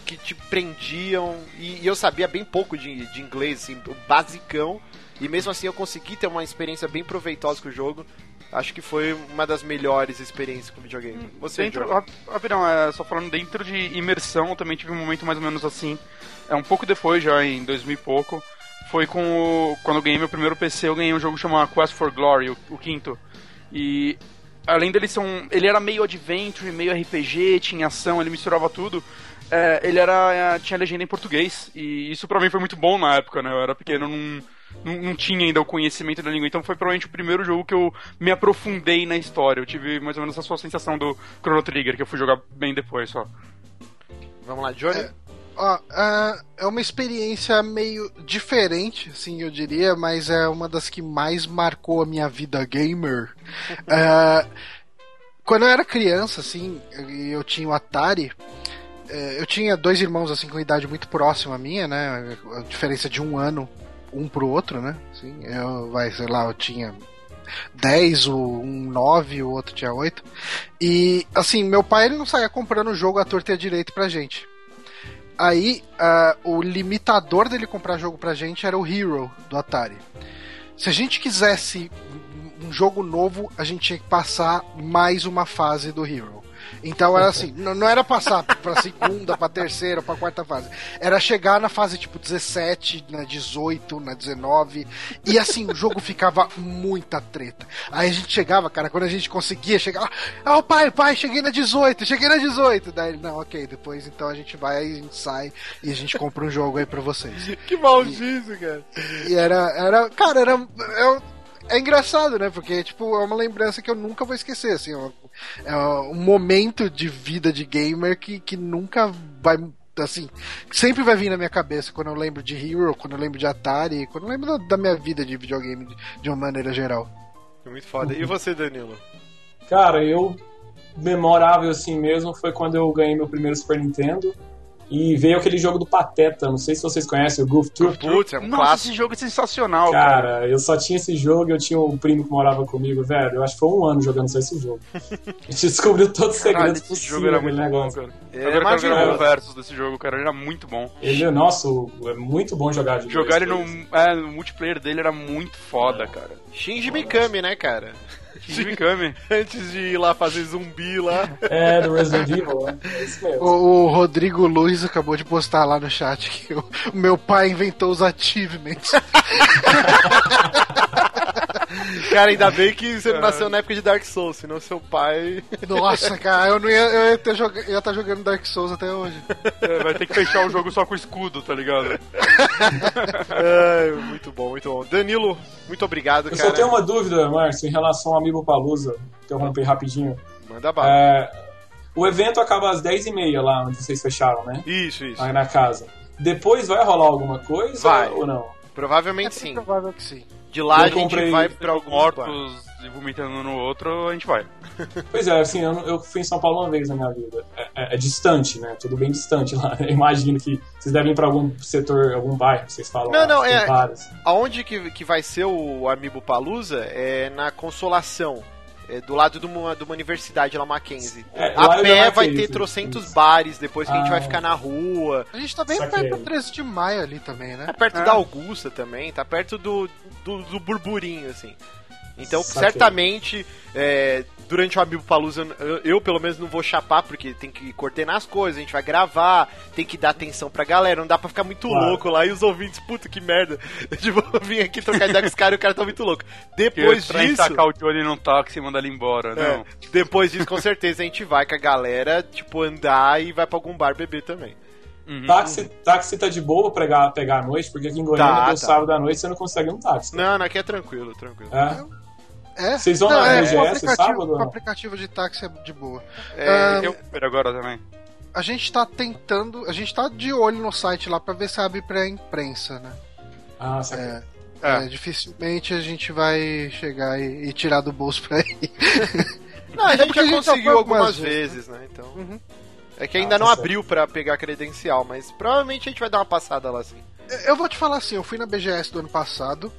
que te prendiam. E, e eu sabia bem pouco de, de inglês, assim, basicão. E mesmo assim eu consegui ter uma experiência bem proveitosa com o jogo. Acho que foi uma das melhores experiências com videogame. Você, Dentro, rapidão, é, só falando dentro de imersão, eu também tive um momento mais ou menos assim. É um pouco depois, já em 2000 e pouco. Foi com o, quando eu ganhei meu primeiro PC, eu ganhei um jogo chamado Quest for Glory, o, o quinto. E além dele ser um. Ele era meio adventure, meio RPG, tinha ação, ele misturava tudo. É, ele era. é, tinha legenda em português. E isso pra mim foi muito bom na época, né? Eu era pequeno, não, não, não tinha ainda o conhecimento da língua. Então foi provavelmente o primeiro jogo que eu me aprofundei na história. Eu tive mais ou menos a sua sensação do Chrono Trigger, que eu fui jogar bem depois só. Vamos lá, Johnny? Ó, ah, é uma experiência meio diferente, assim, eu diria, mas é uma das que mais marcou a minha vida gamer. Ah, quando eu era criança, assim, e eu tinha o Atari, eh, eu tinha dois irmãos, assim, com idade muito próxima à minha, né? A diferença de um ano, um pro outro, né? Assim, eu, vai, sei lá, eu tinha 10, o- um 9, o outro tinha 8. E, assim, meu pai ele não saía comprando o jogo à torta e à direita pra gente. Aí, ah, o limitador dele comprar jogo pra gente era o Hero do Atari. Se a gente quisesse um jogo novo, a gente tinha que passar mais uma fase do Hero. Então era assim, não, não era passar pra segunda, pra terceira, pra quarta fase. Era chegar na fase tipo 17, na 18, na 19. E assim, o jogo ficava muita treta. Aí a gente chegava, cara, quando a gente conseguia chegar. Ah, o pai, pai, cheguei na 18, cheguei na 18. Daí ele, não, ok, depois então a gente vai, a gente sai e a gente compra um jogo aí pra vocês. Que maldice, cara. E era, era cara, era. É, é engraçado, né? Porque, tipo, é uma lembrança que eu nunca vou esquecer, assim. É um, é um momento de vida de gamer que, que nunca vai. Assim, sempre vai vir na minha cabeça quando eu lembro de Hero, quando eu lembro de Atari, quando eu lembro da, da minha vida de videogame de, de uma maneira geral. Foi muito foda. E você, Danilo? Cara, eu memorável assim mesmo foi quando eu ganhei meu primeiro Super Nintendo e veio aquele jogo do Pateta, não sei se vocês conhecem, o Goof Troop. Putz, é um Nossa, clássico. esse jogo é sensacional, cara. Cara, eu só tinha esse jogo e eu tinha um primo que morava comigo, velho. Eu acho que foi um ano jogando só esse jogo. A gente descobriu todos os Caralho, segredos esse possíveis jogo era muito bom, negócio. cara. É, Eu quero versus desse jogo, cara. Ele era muito bom. Ele, nossa, é muito bom jogar de Jogar ele no, é, no multiplayer dele era muito foda, cara. Shinji Mikami, né, cara? Mikami. Antes de ir lá fazer zumbi lá. É, do Resident Evil, né? É isso mesmo. O, o Rodrigo Luiz acabou de postar lá no chat que o, o meu pai inventou os achievements. Cara, ainda bem que você não nasceu na época de Dark Souls, senão seu pai. Nossa, cara, eu não ia, eu ia, ter joga- ia estar jogando Dark Souls até hoje. É, vai ter que fechar o jogo só com escudo, tá ligado? Ai, muito bom, muito bom. Danilo, muito obrigado, Eu cara. só tenho uma dúvida, Márcio, em relação ao Amiibo Palusa. Interromper rapidinho. Manda bala. É, o evento acaba às 10h30 lá onde vocês fecharam, né? Isso, isso. Aí na casa. Depois vai rolar alguma coisa Vai. ou não? Provavelmente sim. Provável que sim. De lá Eu a gente comprei vai pra alguns Mortos e vomitando um no outro, a gente vai. Pois é, assim, eu, não- eu fui em São Paulo uma vez na minha vida. É, é- é distante, né? Tudo bem distante lá. Eu imagino que vocês devem ir pra algum setor, algum bairro, vocês falam. Não, lá, não, tem é-. Aonde que, que vai ser o Amiibo Palusa é na Consolação. É do lado de uma, de uma universidade lá, Mackenzie. É, a já pé vai ter trocentos isso. bares depois que a gente Ah. vai ficar na rua. A gente tá bem Saquei. perto do 13 de maio ali também, né? Tá perto É. da Augusta também, tá perto do, do, do burburinho, assim. Então, Saquei. certamente, é, durante o Amiibo Palusa, eu, eu, pelo menos não vou chapar, porque tem que coordenar as coisas, a gente vai gravar, tem que dar atenção pra galera, não dá pra ficar muito Claro. louco lá e os ouvintes, puta que merda. Tipo, eu vim aqui trocar ideia com os caras e o cara tá muito louco. Depois pra disso. tacar o Johnny num táxi e mandar ele embora, é, não. depois disso, com certeza, a gente vai com a galera, tipo, andar e vai pra algum bar beber também. Uhum. Táxi, táxi tá de boa pra pegar, pegar à noite, porque aqui em Goiânia, Tá, no tá. sábado à noite, você não consegue um táxi. Não, não, aqui é tranquilo, tranquilo. É. É? Vocês vão Não, na é, BGS o aplicativo, sábado o aplicativo de táxi é de boa. É, Ah, Tem o Uber agora também. A gente tá tentando, a gente tá de olho no site lá pra ver se abre pra imprensa, né? Ah, saquei. É, É. é, dificilmente a gente vai chegar e, e tirar do bolso pra ir. Não, a É gente porque já a gente já conseguiu foi algumas algumas vezes, né? Então. Uhum. É que ainda Ah, tá não certo. abriu pra pegar credencial, mas provavelmente a gente vai dar uma passada lá sim. Eu vou te falar assim, eu fui na BGS do ano passado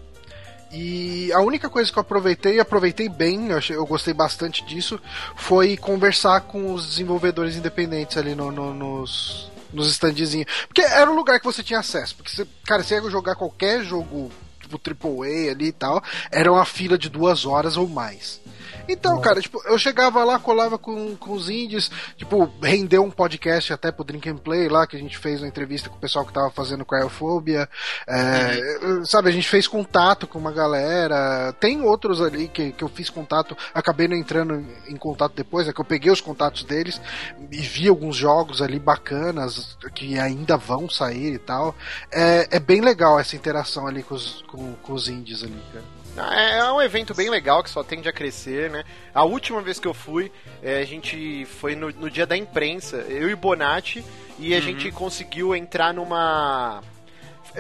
e a única coisa que eu aproveitei, e aproveitei bem, eu, achei, eu gostei bastante disso, foi conversar com os desenvolvedores independentes ali no- no- nos, nos standzinhos. Porque era um lugar que você tinha acesso. Porque, você, cara, você ia jogar qualquer jogo, tipo AAA ali e tal, era uma fila de duas horas ou mais. Então, cara, tipo, eu chegava lá, colava com, com os indies, tipo, rendeu um podcast até pro Drink and Play lá, que a gente fez uma entrevista com o pessoal que tava fazendo Cryofobia. É, Sabe, a gente fez contato com uma galera. Tem outros ali que, que eu fiz contato, acabei não entrando em, em contato depois, é que eu peguei os contatos deles e vi alguns jogos ali bacanas que ainda vão sair e tal. É, é bem legal essa interação ali com os, com, com os indies ali, cara. É é um evento bem legal que só tende a crescer, né? A última vez que eu fui, é, a gente foi no, no dia da imprensa, eu e Bonatti, e a Uhum. gente conseguiu entrar numa.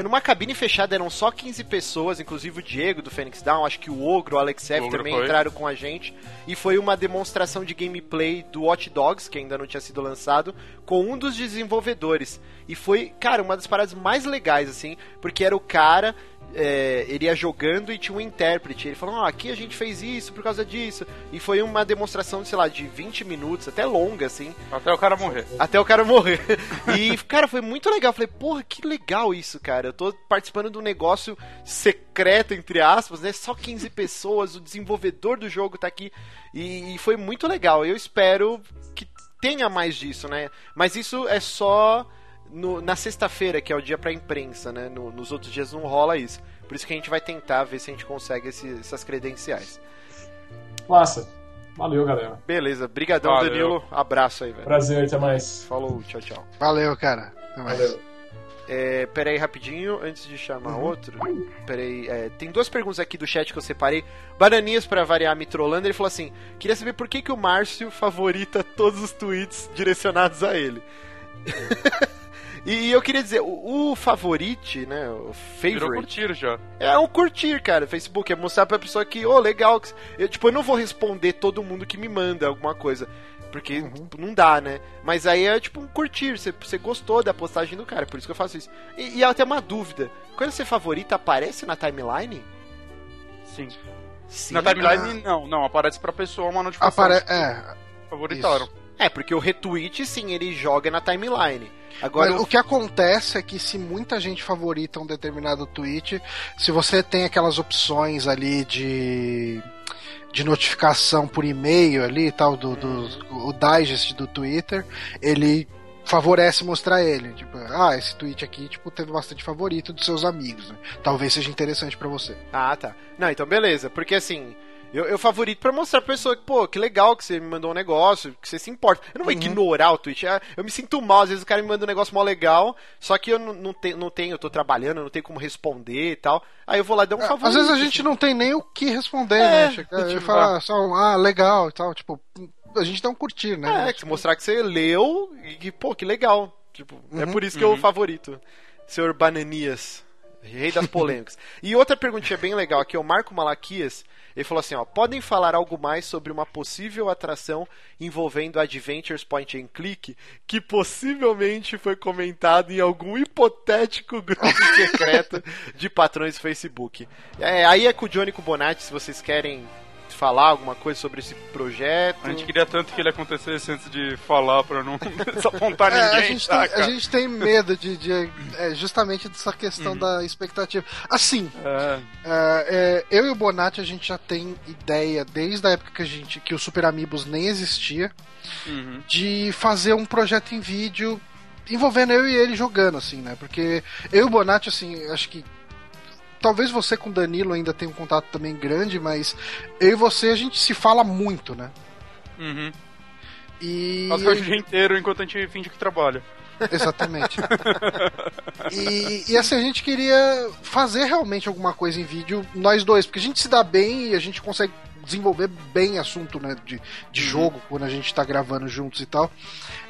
Numa cabine fechada eram só 15 pessoas, inclusive o Diego do Phoenix Down, acho que o Ogro, o Alex F O Ogro também foi. entraram com a gente. E foi uma demonstração de gameplay do Watch Dogs, que ainda não tinha sido lançado, com um dos desenvolvedores. E foi, cara, uma das paradas mais legais, assim, porque era o cara é, ele ia jogando e tinha um intérprete. Ele falou: ó, aqui a gente fez isso por causa disso. E foi uma demonstração, sei lá, de 20 minutos, até longa, assim, Até o cara morrer. até o cara morrer. E, cara, foi muito legal. Eu falei, porra, que legal isso, cara. Eu tô participando de um negócio secreto, entre aspas, né? Só 15 pessoas, o desenvolvedor do jogo tá aqui. E, e foi muito legal. Eu espero que tenha mais disso, né? Mas isso é só no- na sexta-feira, que é o dia pra imprensa, né? No- nos outros dias não rola isso. Por isso que a gente vai tentar ver se a gente consegue esse- essas credenciais. Massa. Valeu, galera. Beleza, brigadão, Valeu. Danilo. Abraço aí, velho. Prazer, até mais. Falou, tchau, tchau. Valeu, cara. Até mais. Valeu. É, peraí rapidinho, antes de chamar Uhum. outro. Peraí, é, tem duas perguntas aqui do chat que eu separei. Bananinhas pra variar me trollando, ele falou assim: queria saber por que, que o Márcio favorita todos os tweets direcionados a ele. e eu queria dizer, o, o favorite, né? O Virou favorite. curtir já. É um curtir, cara. Facebook é mostrar pra pessoa que, ô, legal. que- Eu, tipo, eu não vou responder todo mundo que me manda alguma coisa. Porque tipo, não dá, né? Mas aí é tipo um curtir. Você, você gostou da postagem do cara, por isso que eu faço isso. E, e até uma dúvida: quando você favorita, aparece na timeline? Sim. Sim. Na timeline, não. Não, aparece pra pessoa uma notificação. Apare... tipo, É, Favoritaram. É, porque o retweet, sim, ele joga na timeline. Agora, Mas o que acontece é que se muita gente favorita um determinado tweet, se você tem aquelas opções ali de, de notificação por e-mail ali e tal, do, do o digest do Twitter, ele favorece mostrar ele. Tipo, ah, esse tweet aqui, tipo, teve bastante favorito dos seus amigos, né? Talvez seja interessante para você. Ah, tá. Não, então beleza, porque assim, eu, eu favorito para mostrar pra pessoa que, pô, que legal que você me mandou um negócio, que você se importa. Eu não vou uhum. ignorar o tweet. Ah, eu me sinto mal, às vezes o cara me manda um negócio mó legal, só que eu não, não, te, não tenho, eu tô trabalhando, não tenho como responder e tal. Aí eu vou lá e dou um favorito. Às vezes a gente tipo. não tem nem o que responder, é, né? Chega, tipo, falar ah. só, ah, legal e tal, tipo, a gente dá um curtir, né? É, tipo... mostrar que você leu e que, pô, que legal. Tipo, é uhum, é por isso que uhum. eu favorito. Senhor Bananias. Rei das polêmicas. e outra perguntinha bem legal aqui, o Marco Malaquias, ele falou assim, ó, podem falar algo mais sobre uma possível atração envolvendo Adventures Point and Click que possivelmente foi comentado em algum hipotético grupo secreto de patrões do Facebook. É, aí é com o Johnny Bonatti, se vocês querem falar alguma coisa sobre esse projeto? A gente queria tanto que ele acontecesse antes de falar pra não desapontar é, ninguém. A gente, tem, a gente tem medo de, de é, justamente dessa questão uhum. da expectativa. Assim, é. é. é. eu e o Bonatti a gente já tem ideia desde a época que a gente que o Super Amigos nem existia uhum. de fazer um projeto em vídeo envolvendo eu e ele jogando assim, né? Porque eu e o Bonatti assim, acho que talvez você com Danilo ainda tenha um contato também grande, mas eu e você a gente se fala muito, né? Uhum. E. Passa o dia inteiro enquanto a gente finge que trabalha. Exatamente. e, e, assim, a gente queria fazer realmente alguma coisa em vídeo, nós dois, porque a gente se dá bem e a gente consegue desenvolver bem assunto né, de, de uhum. jogo quando a gente tá gravando juntos e tal.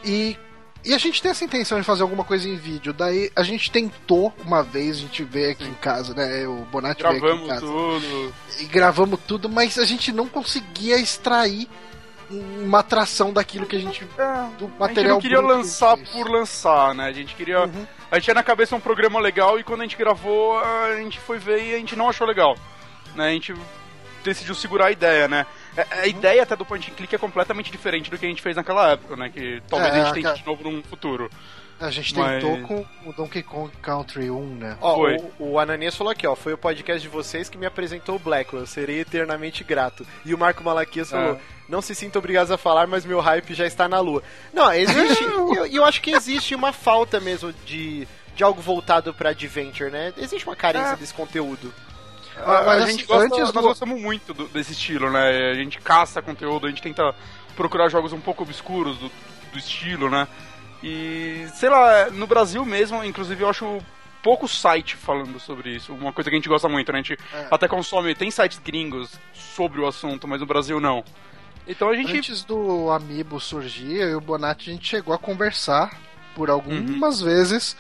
E e a gente tem essa intenção de fazer alguma coisa em vídeo. Daí a gente tentou uma vez, a gente veio aqui em casa, né? O Bonatti veio aqui em casa. tudo. E gravamos tudo, mas a gente não conseguia extrair uma atração daquilo que a gente. É, do material. A gente não queria lançar por lançar, né? A gente queria. Uhum. A gente tinha na cabeça um programa legal e quando a gente gravou, a gente foi ver e a gente não achou legal. Né? A gente decidiu segurar a ideia, né? A, é, a ideia até do point and click é completamente diferente do que a gente fez naquela época, né? Que talvez é, a gente tente de novo num futuro. A gente tentou Mas... com o Donkey Kong Country 1, né? Ó, foi. O, o Ananias falou aqui, ó, foi o podcast de vocês que me apresentou o Blackwell, serei eternamente grato. E o Marco Malaquias é. falou, não se sinta obrigados a falar, mas meu hype já está na lua. Não, existe, eu, eu acho que existe uma falta mesmo de, de algo voltado pra Adventure, né? Existe uma carência é. desse conteúdo. Mas a gente gosta, antes nós gostamos muito do, desse estilo, né? A gente caça conteúdo, a gente tenta procurar jogos um pouco obscuros do, do estilo, né? E, sei lá, no Brasil mesmo, inclusive, eu acho pouco site falando sobre isso. Uma coisa que a gente gosta muito, né? A gente é. até consome, tem sites gringos sobre o assunto, mas no Brasil não. Então a gente. Antes do Amiibo surgir, eu e o Bonatti a gente chegou a conversar por algumas uhum. vezes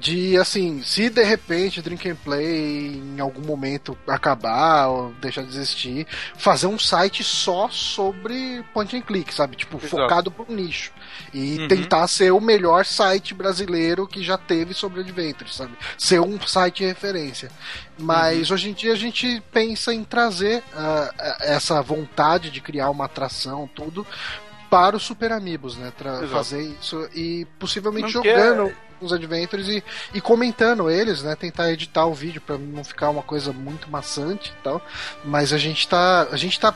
de assim, se de repente Drink and Play em algum momento acabar ou deixar de existir, fazer um site só sobre point and click, sabe? Tipo, Exato. focado pro nicho. E uhum. tentar ser o melhor site brasileiro que já teve sobre Adventures, sabe? Ser um site de referência. Mas uhum. hoje em dia a gente pensa em trazer uh, essa vontade de criar uma atração, tudo, para os Super Amigos, né? Pra fazer isso e possivelmente Não jogando. Quer os adventures e, e comentando eles, né? Tentar editar o vídeo para não ficar uma coisa muito maçante e tal. Mas a gente tá. A gente tá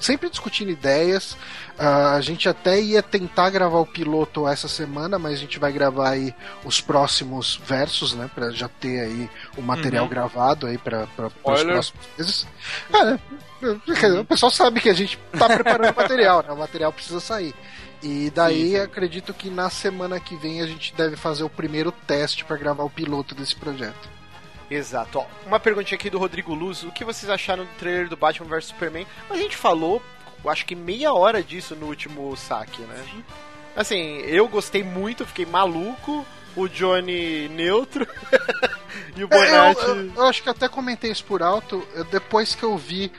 sempre discutindo ideias. Uh, a gente até ia tentar gravar o piloto essa semana, mas a gente vai gravar aí os próximos versos, né? Pra já ter aí o material uhum. gravado aí para os próximos meses. Né? O pessoal sabe que a gente tá preparando o material, né? O material precisa sair. E daí sim, sim. acredito que na semana que vem a gente deve fazer o primeiro teste para gravar o piloto desse projeto. Exato. Ó, uma perguntinha aqui do Rodrigo Luz. O que vocês acharam do trailer do Batman vs Superman? A gente falou, acho que meia hora disso no último saque, né? Sim. Assim, eu gostei muito, fiquei maluco. O Johnny neutro. e o Bonatti. É, eu, eu, eu, acho que até comentei isso por alto. depois que eu vi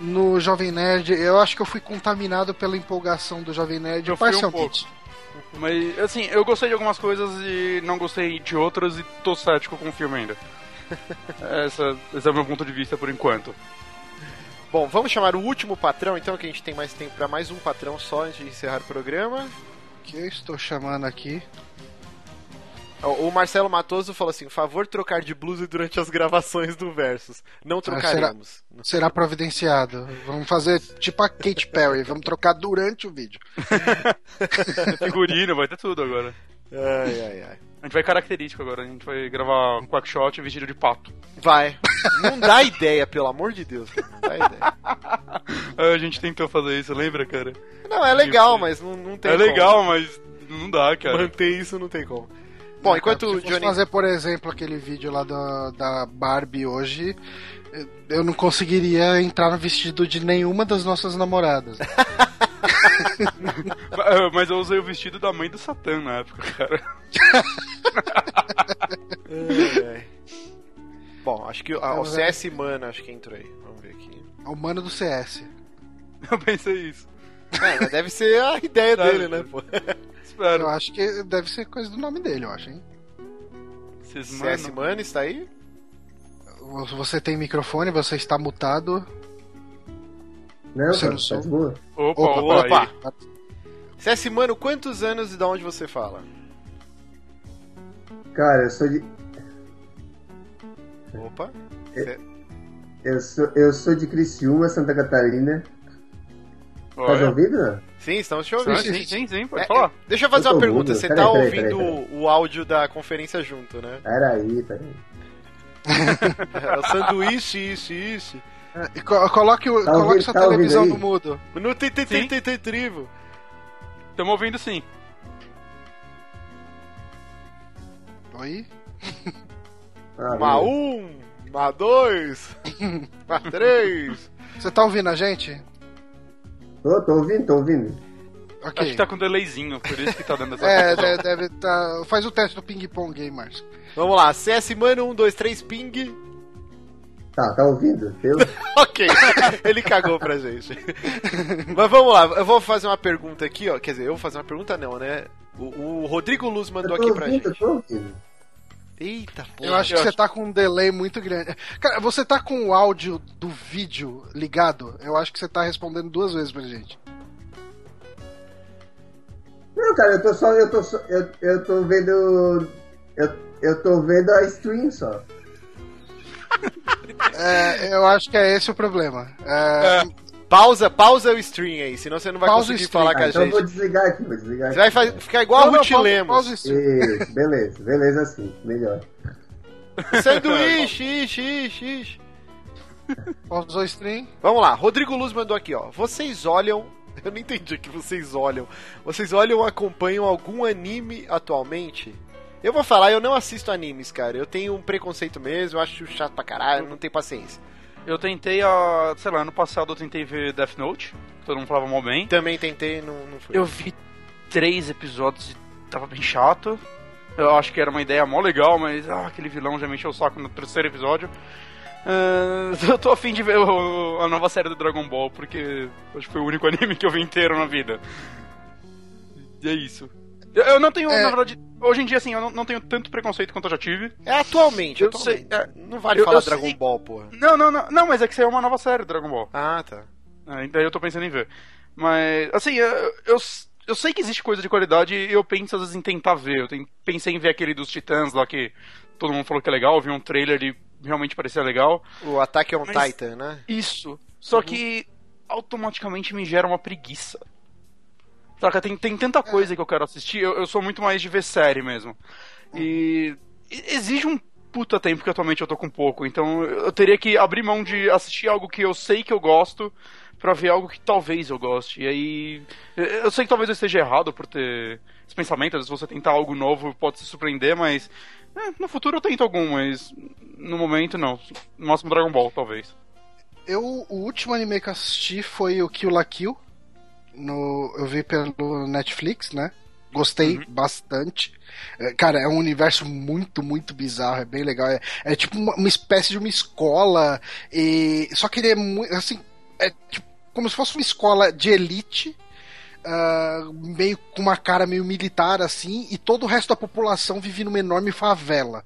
no Jovem Nerd, eu acho que eu fui contaminado pela empolgação do Jovem Nerd eu parcialmente. Um Mas, assim, eu gostei de algumas coisas e não gostei de outras e tô cético com o filme ainda. Essa, esse é o meu ponto de vista por enquanto. Bom, vamos chamar o último patrão, então, que a gente tem mais tempo para mais um patrão só antes de encerrar o programa. Que eu estou chamando aqui. O Marcelo Matoso falou assim: favor trocar de blusa durante as gravações do Versus. Não trocaremos. Será providenciado. Vamos fazer tipo a Katy Perry, vamos trocar durante o vídeo. Figurino, vai ter tudo agora. Ai, ai, ai. A gente vai característico agora, a gente vai gravar um quackshot vestido de pato. Vai. Não dá ideia, pelo amor de Deus. cara. Não dá ideia. A gente tentou fazer isso, lembra, cara? Não, é legal, mas não, não tem é como. legal, mas não dá, cara. Manter isso não tem como. Bom, enquanto Se o fosse Johnny. fazer, por exemplo, aquele vídeo lá da, da Barbie hoje, eu não conseguiria entrar no vestido de nenhuma das nossas namoradas. Ah, Mas eu usei o vestido da mãe do Satã na época, cara. Ai. Bom, acho que ah, o. CS Mana acho que entrou aí. Vamos ver aqui. É o mano do CS. Eu pensei isso. É, deve ser a ideia Sabe? dele, né, pô? Espero. Eu acho que deve ser coisa do nome dele, eu acho, hein? CS mano, Mana está aí? Você tem microfone, você está mutado. Não, Você cara, não tá sou? de boa. Opa, Opa, opa, opa. Mano, quantos anos e de onde você fala? Cara, eu sou de. Opa. Eu sou, eu sou de Criciúma, Santa Catarina. Tá Olha. ouvindo? não? Sim, estamos te ouvindo. Sim, sim, sim, pode É, falar. é, deixa eu fazer Eu uma pergunta. ouvindo. Você Peraí, tá peraí, ouvindo peraí, o áudio da conferência junto, né? Peraí, peraí. É o sanduíche, isso, isso. E co- coloque, o- Tá coloque ouvindo- sua tá televisão no mudo. No tem, tem, tem, tem, tem trivo. Estamos ouvindo sim. Oi? Ah, Uma um, uma dois, uma três. Você tá ouvindo a gente? Tô, tô ouvindo, tô ouvindo. Ok. Acho que tá com delayzinho, por isso que tá dando essa É, confusão. de- deve tá. Faz o teste do ping-pong aí, Márcio. Vamos lá, CS Mano, um, dois, três, ping. Tá, tá ouvindo? Eu... Ok, ele cagou pra gente. Mas vamos lá, eu vou fazer uma pergunta aqui, ó. Quer dizer, eu vou fazer uma pergunta não, né? O, o Rodrigo Luz eu mandou aqui pra ouvindo, eu gente. tô ouvindo. Eita porra. Eu acho que você tá com um delay muito grande. Cara, você tá com o áudio do vídeo ligado? Eu acho que você tá respondendo duas vezes pra gente. Não, cara, eu tô só. Eu tô, só, eu, eu tô vendo. Eu, eu tô vendo a stream só. É, eu acho que é esse o problema. É, Pausa, pausa o stream aí, senão você não vai Pausa conseguir stream. falar com Ah, a então eu gente. vou desligar aqui, vou desligar Você vai aqui. ficar igual não, a Ruth pausa- Lemos. pausa isso. Isso, beleza, beleza assim, melhor. Sanduíche, ixi, ixi, ixi. Pausou o stream. Vamos lá, Rodrigo Luz mandou aqui, ó. Vocês olham. Eu não entendi o que vocês olham. Vocês olham ou acompanham algum anime atualmente? Eu vou falar, eu não assisto animes, cara. Eu tenho um preconceito mesmo, eu acho chato pra caralho, não tenho paciência. Eu tentei, a, sei lá, ano passado eu tentei ver Death Note, todo mundo falava mal bem. Também tentei, não, não foi. Eu vi três episódios e tava bem chato. Eu acho que era uma ideia mó legal, mas ah, aquele vilão já me encheu o saco no terceiro episódio. Ah, eu tô afim de ver o- a nova série do Dragon Ball, porque acho que foi o único anime que eu vi inteiro na vida. E é isso. Eu, eu não tenho, É. na verdade, hoje em dia, assim, eu não, não tenho tanto preconceito quanto eu já tive. É atualmente, Eu atualmente. sei, é. Não vale Eu- falar eu Dragon sei. Ball, porra. Não, não, não, não, mas é que saiu uma nova série do Dragon Ball. Ah, tá. É, daí eu tô pensando em ver. Mas, assim, eu, eu, eu sei que existe coisa de qualidade e eu penso às vezes em tentar ver. Eu ten- pensei em ver aquele dos Titãs lá que todo mundo falou que é legal, eu vi um trailer e realmente parecia legal. O Attack on Mas- Titan, né? Isso. Só que automaticamente me gera uma preguiça. Saca, tem, tem tanta coisa que eu quero assistir, eu, eu sou muito mais de ver série mesmo. E e- exige um puta tempo que atualmente eu tô com pouco, então eu teria que abrir mão de assistir algo que eu sei que eu gosto pra ver algo que talvez eu goste. E aí. eu- sei que talvez eu esteja errado por ter esse pensamento, às vezes você tentar algo novo pode se surpreender, mas. é, no futuro eu tento algum, mas no momento não. No máximo Dragon Ball, talvez. Eu, o último anime que eu assisti foi o Kill la Kill. No, eu vi pelo Netflix, né? Gostei bastante. É, Cara, é um universo muito, muito bizarro, é bem legal. É, é tipo uma, uma espécie de uma escola. E, só que ele é muito. Assim, é tipo, como se fosse uma escola de elite. ah, meio com uma cara meio militar assim, e todo o resto da população vive numa enorme favela.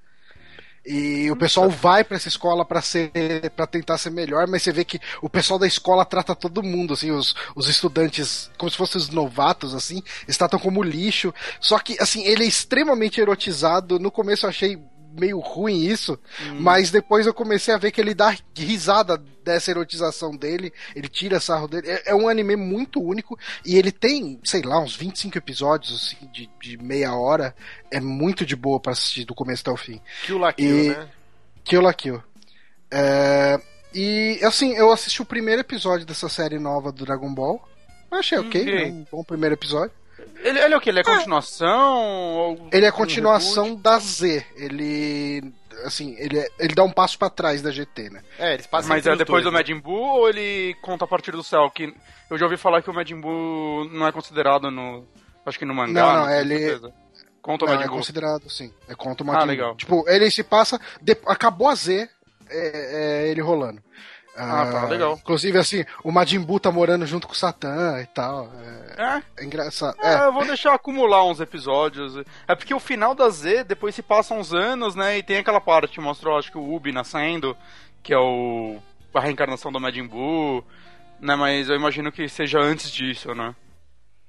E o pessoal vai pra essa escola pra ser para tentar ser melhor, mas você vê que o pessoal da escola trata todo mundo, assim, os, os estudantes como se fossem os novatos, assim, eles tratam como lixo. Só que, assim, ele é extremamente erotizado. No começo eu achei meio ruim isso, mas depois eu comecei a ver que ele dá risada dessa erotização dele, ele tira sarro dele. É, é um anime muito único e ele tem, sei lá, uns 25 episódios assim, de, de meia hora. É muito de boa pra assistir do começo até o fim. Kill la Kill, E- né? Kill la Kill. É, e assim, eu assisti o primeiro episódio dessa série nova do Dragon Ball. Achei ok, Ok. né? um bom primeiro episódio. Ele, ele é o que? Ele é continuação? ou- Ele é a um continuação da Z. Ele. Assim, ele, é- ele dá um passo pra trás da GT, né? É, eles passam Mas é depois dois, do né? Majin Buu ou ele conta a partir do céu? Que eu já ouvi falar que o Majin Buu não é considerado no. Acho que no mangá. Não, não, tenho ele- certeza. Conta o Não, Majin é Buu. considerado, sim. É contra o Ah, Majin Buu. legal. Tipo, ele se passa. de- acabou a Z, é, é ele rolando. Ah, tá, legal. Inclusive, assim, o Majin Buu tá morando junto com o Satã e tal. É, É, é engraçado. é, É, eu vou deixar acumular uns episódios. É porque o final da Z, depois se passam uns anos, né? E tem aquela parte que mostrou, acho que o Ubi nascendo, que é o. a reencarnação do Majin Buu. Né, mas eu imagino que seja antes disso, né?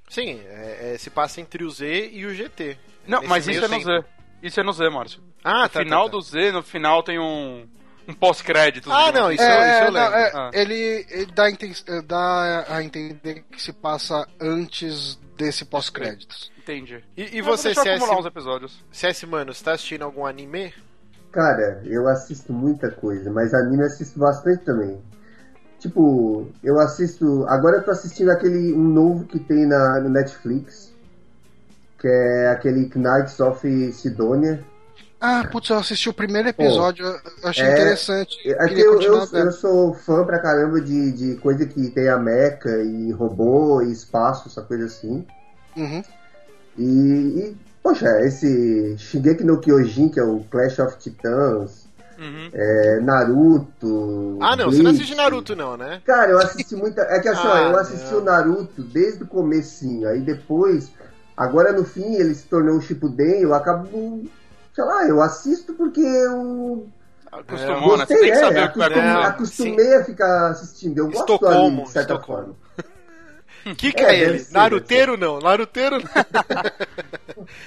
Sim, é- é, se passa entre o Z e o GT. Não, mas isso é no tempo. Z. Isso é no Z, Márcio. Ah, no tá, final tá, tá. do Z, no final tem um, um pós-crédito. Ah, não, assim. isso, eu- isso eu não, lembro. é, Ah. ele, ele dá, dá a entender que se passa antes desse pós-créditos. Entendi. E, e você, CS, uns episódios. CS, mano, você tá assistindo algum anime? Cara, eu assisto muita coisa, mas anime eu assisto bastante também. Tipo, eu assisto. Agora eu tô assistindo aquele um novo que tem na, no Netflix. Que é aquele Knights of Sidonia. Ah, putz, eu assisti o primeiro episódio, eu achei é- interessante. É que eu, eu, eu sou fã pra caramba de, de coisa que tem a mecha e robô e espaço, essa coisa assim. Uhum. E, e, poxa, esse Shingeki no Kyojin, que é o Clash of Titans, Uhum. é, Naruto. Ah, não, você não assiste Naruto, não, né? Cara, eu assisti muita. É que assim, ó, Ah, eu assisti não. o Naruto desde o comecinho. Aí depois, agora no fim, ele se tornou o Shippuden, eu acabo. Sei lá, eu assisto porque eu Acostumou, né? Você tem que é, saber o que vai acontecer. acostumei a ficar assistindo. Eu gosto anime, de certa Estocolmo. forma. que que É, é, ele? ser, Naruteiro não, Naruteiro não.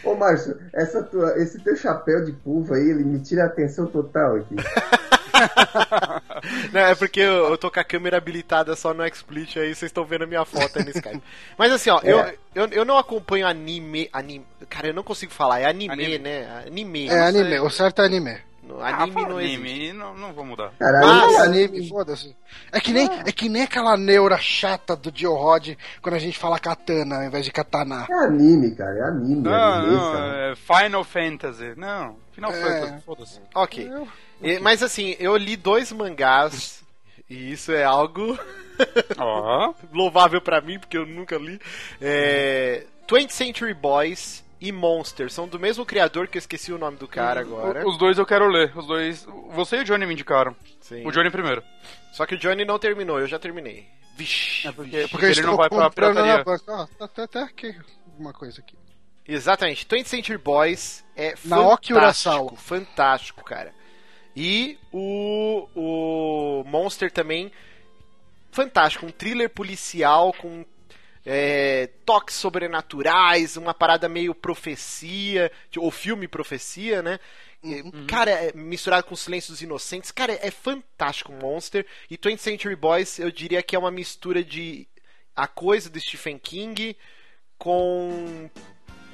Ô, Márcio, essa tua, esse teu chapéu de pulva aí, ele me tira a atenção total aqui. Não, é porque eu, eu tô com a câmera habilitada só no XSplit, aí vocês estão vendo a minha foto aí no Skype. Mas assim, ó, eu, É. eu, eu não acompanho anime, anime. Cara, eu não consigo falar, é anime, Anime. né? Anime. É anime, sei. o certo é anime. No- Ah, Anime fala não existe. anime, não, não vou mudar. Caralho, Ah, eu- anime, foda-se. É que nem, é que nem aquela neura chata do Dio Rod quando a gente fala katana ao invés de katana. é anime, cara, é anime. Não, anime, não, cara. é Final Fantasy. Não, Final É. Fantasy, foda-se. Ok. E- Mas assim, eu li dois mangás, e isso é algo Ó, louvável pra mim, porque eu nunca li. É... 20th Century Boys e Monster são do mesmo criador que eu esqueci o nome do cara agora. os dois eu quero ler. Os dois. Você e o Johnny me indicaram. Sim. O Johnny primeiro. Só que o Johnny não terminou, eu já terminei. Vixe. É porque, vixe. porque ele não vai pra na pirataria. Ó, tá até, até aqui alguma coisa aqui. Exatamente. 20th Century Boys é Naoki fantástico. Urasawa. Fantástico, cara. E o, o Monster também, fantástico. Um thriller policial com é, toques sobrenaturais, uma parada meio profecia, ou filme profecia, né? E, Cara, é misturado com Silêncios Inocentes. Cara, é fantástico Monster. E 20th Century Boys, eu diria que é uma mistura de A Coisa do Stephen King com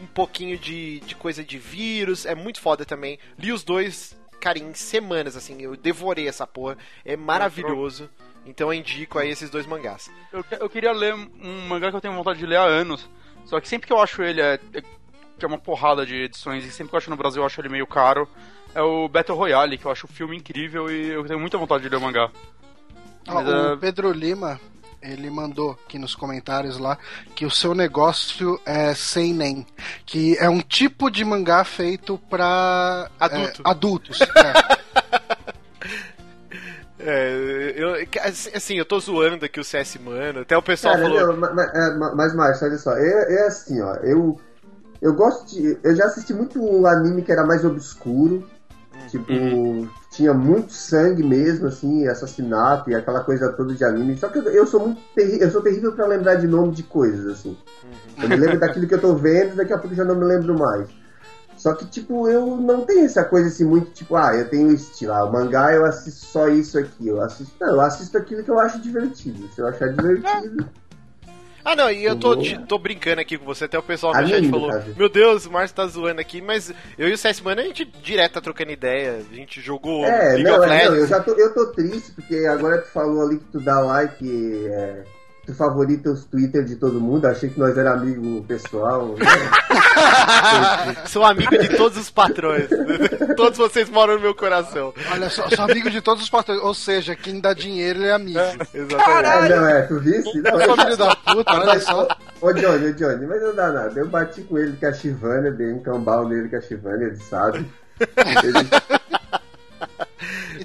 um pouquinho de, de coisa de vírus. É muito foda também. Li os dois, cara, em semanas, assim. Eu devorei essa porra. É maravilhoso. Então eu indico aí esses dois mangás. Eu, eu queria ler um mangá que eu tenho vontade de ler há anos. Só que sempre que eu acho ele é, é, que é uma porrada de edições e sempre que eu acho no Brasil eu acho ele meio caro. É o Battle Royale, que eu acho o filme incrível e eu tenho muita vontade de ler o mangá. Ó, Mas, o é- Pedro Lima, ele mandou aqui nos comentários lá que o seu negócio é seinen, que é um tipo de mangá feito pra Adulto. é, adultos. é. É, eu, assim, eu tô zoando aqui o CS Mano. Até o pessoal Cara, falou. é, ma- mas, Márcio, olha só, é, é assim, ó, eu, eu gosto de. Eu já assisti muito um anime que era mais obscuro, Tipo, tinha muito sangue mesmo, assim, assassinato e aquela coisa toda de anime. Só que eu, eu sou muito terri eu sou terrível pra lembrar de nome de coisas, assim. Eu me lembro daquilo que eu tô vendo, daqui a pouco eu já não me lembro mais. Só que, tipo, eu não tenho essa coisa assim muito, tipo, ah, eu tenho estilo, ah, o mangá eu assisto só isso aqui. Eu assisto, não, eu assisto aquilo que eu acho divertido. Se eu achar divertido. Ah, não, e eu tô, te- tô brincando aqui com você, até o pessoal no Anime, chat falou. Meu Deus, o Márcio tá zoando aqui, mas eu e o CS Mano a gente direto tá trocando ideia, a gente jogou É, League não, of é, não, eu Legends. já tô, eu tô triste, porque agora tu falou ali que tu dá like, é, tu favorita os Twitter de todo mundo, achei que nós era amigo pessoal. né? Sou amigo de todos os patrões. todos vocês moram no meu coração. Olha só, sou amigo de todos os patrões. Ou seja, quem dá dinheiro é amigo. Exatamente. Ah, não, é, tu visse? Não, Sou é, filho da puta, olha só. Ô Johnny, ô Johnny, mas não dá nada. Eu bati com ele com a Chivana, dei um cambal nele com a Chivana, ele sabe. Ele-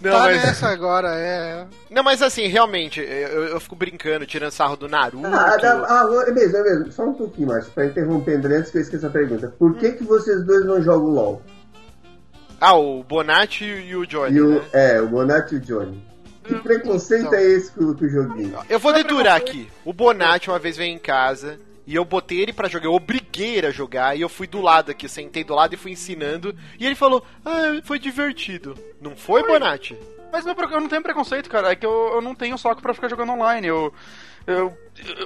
Não, tá mas- nessa agora, é. Não, mas assim, realmente, eu, eu fico brincando, tirando sarro do Naruto. Ah, dá- ah, é mesmo, é mesmo. Só um pouquinho, Márcio, pra interrompendo antes que eu esqueça a pergunta. Por que que vocês dois não jogam LOL? Ah, o Bonatti e o Johnny. E o, né? é, o Bonatti e o Johnny. Que preconceito Então. é esse com, com o joguinho? Eu vou dedurar aqui. O Bonatti uma vez veio em casa e eu botei ele pra jogar, eu obriguei ele a jogar e eu fui do lado aqui, sentei do lado e fui ensinando. E ele falou: Ah, foi divertido. Não foi, Bonatti? Mas não, eu não tenho preconceito, cara. É que eu, eu não tenho saco pra ficar jogando online. Eu, eu,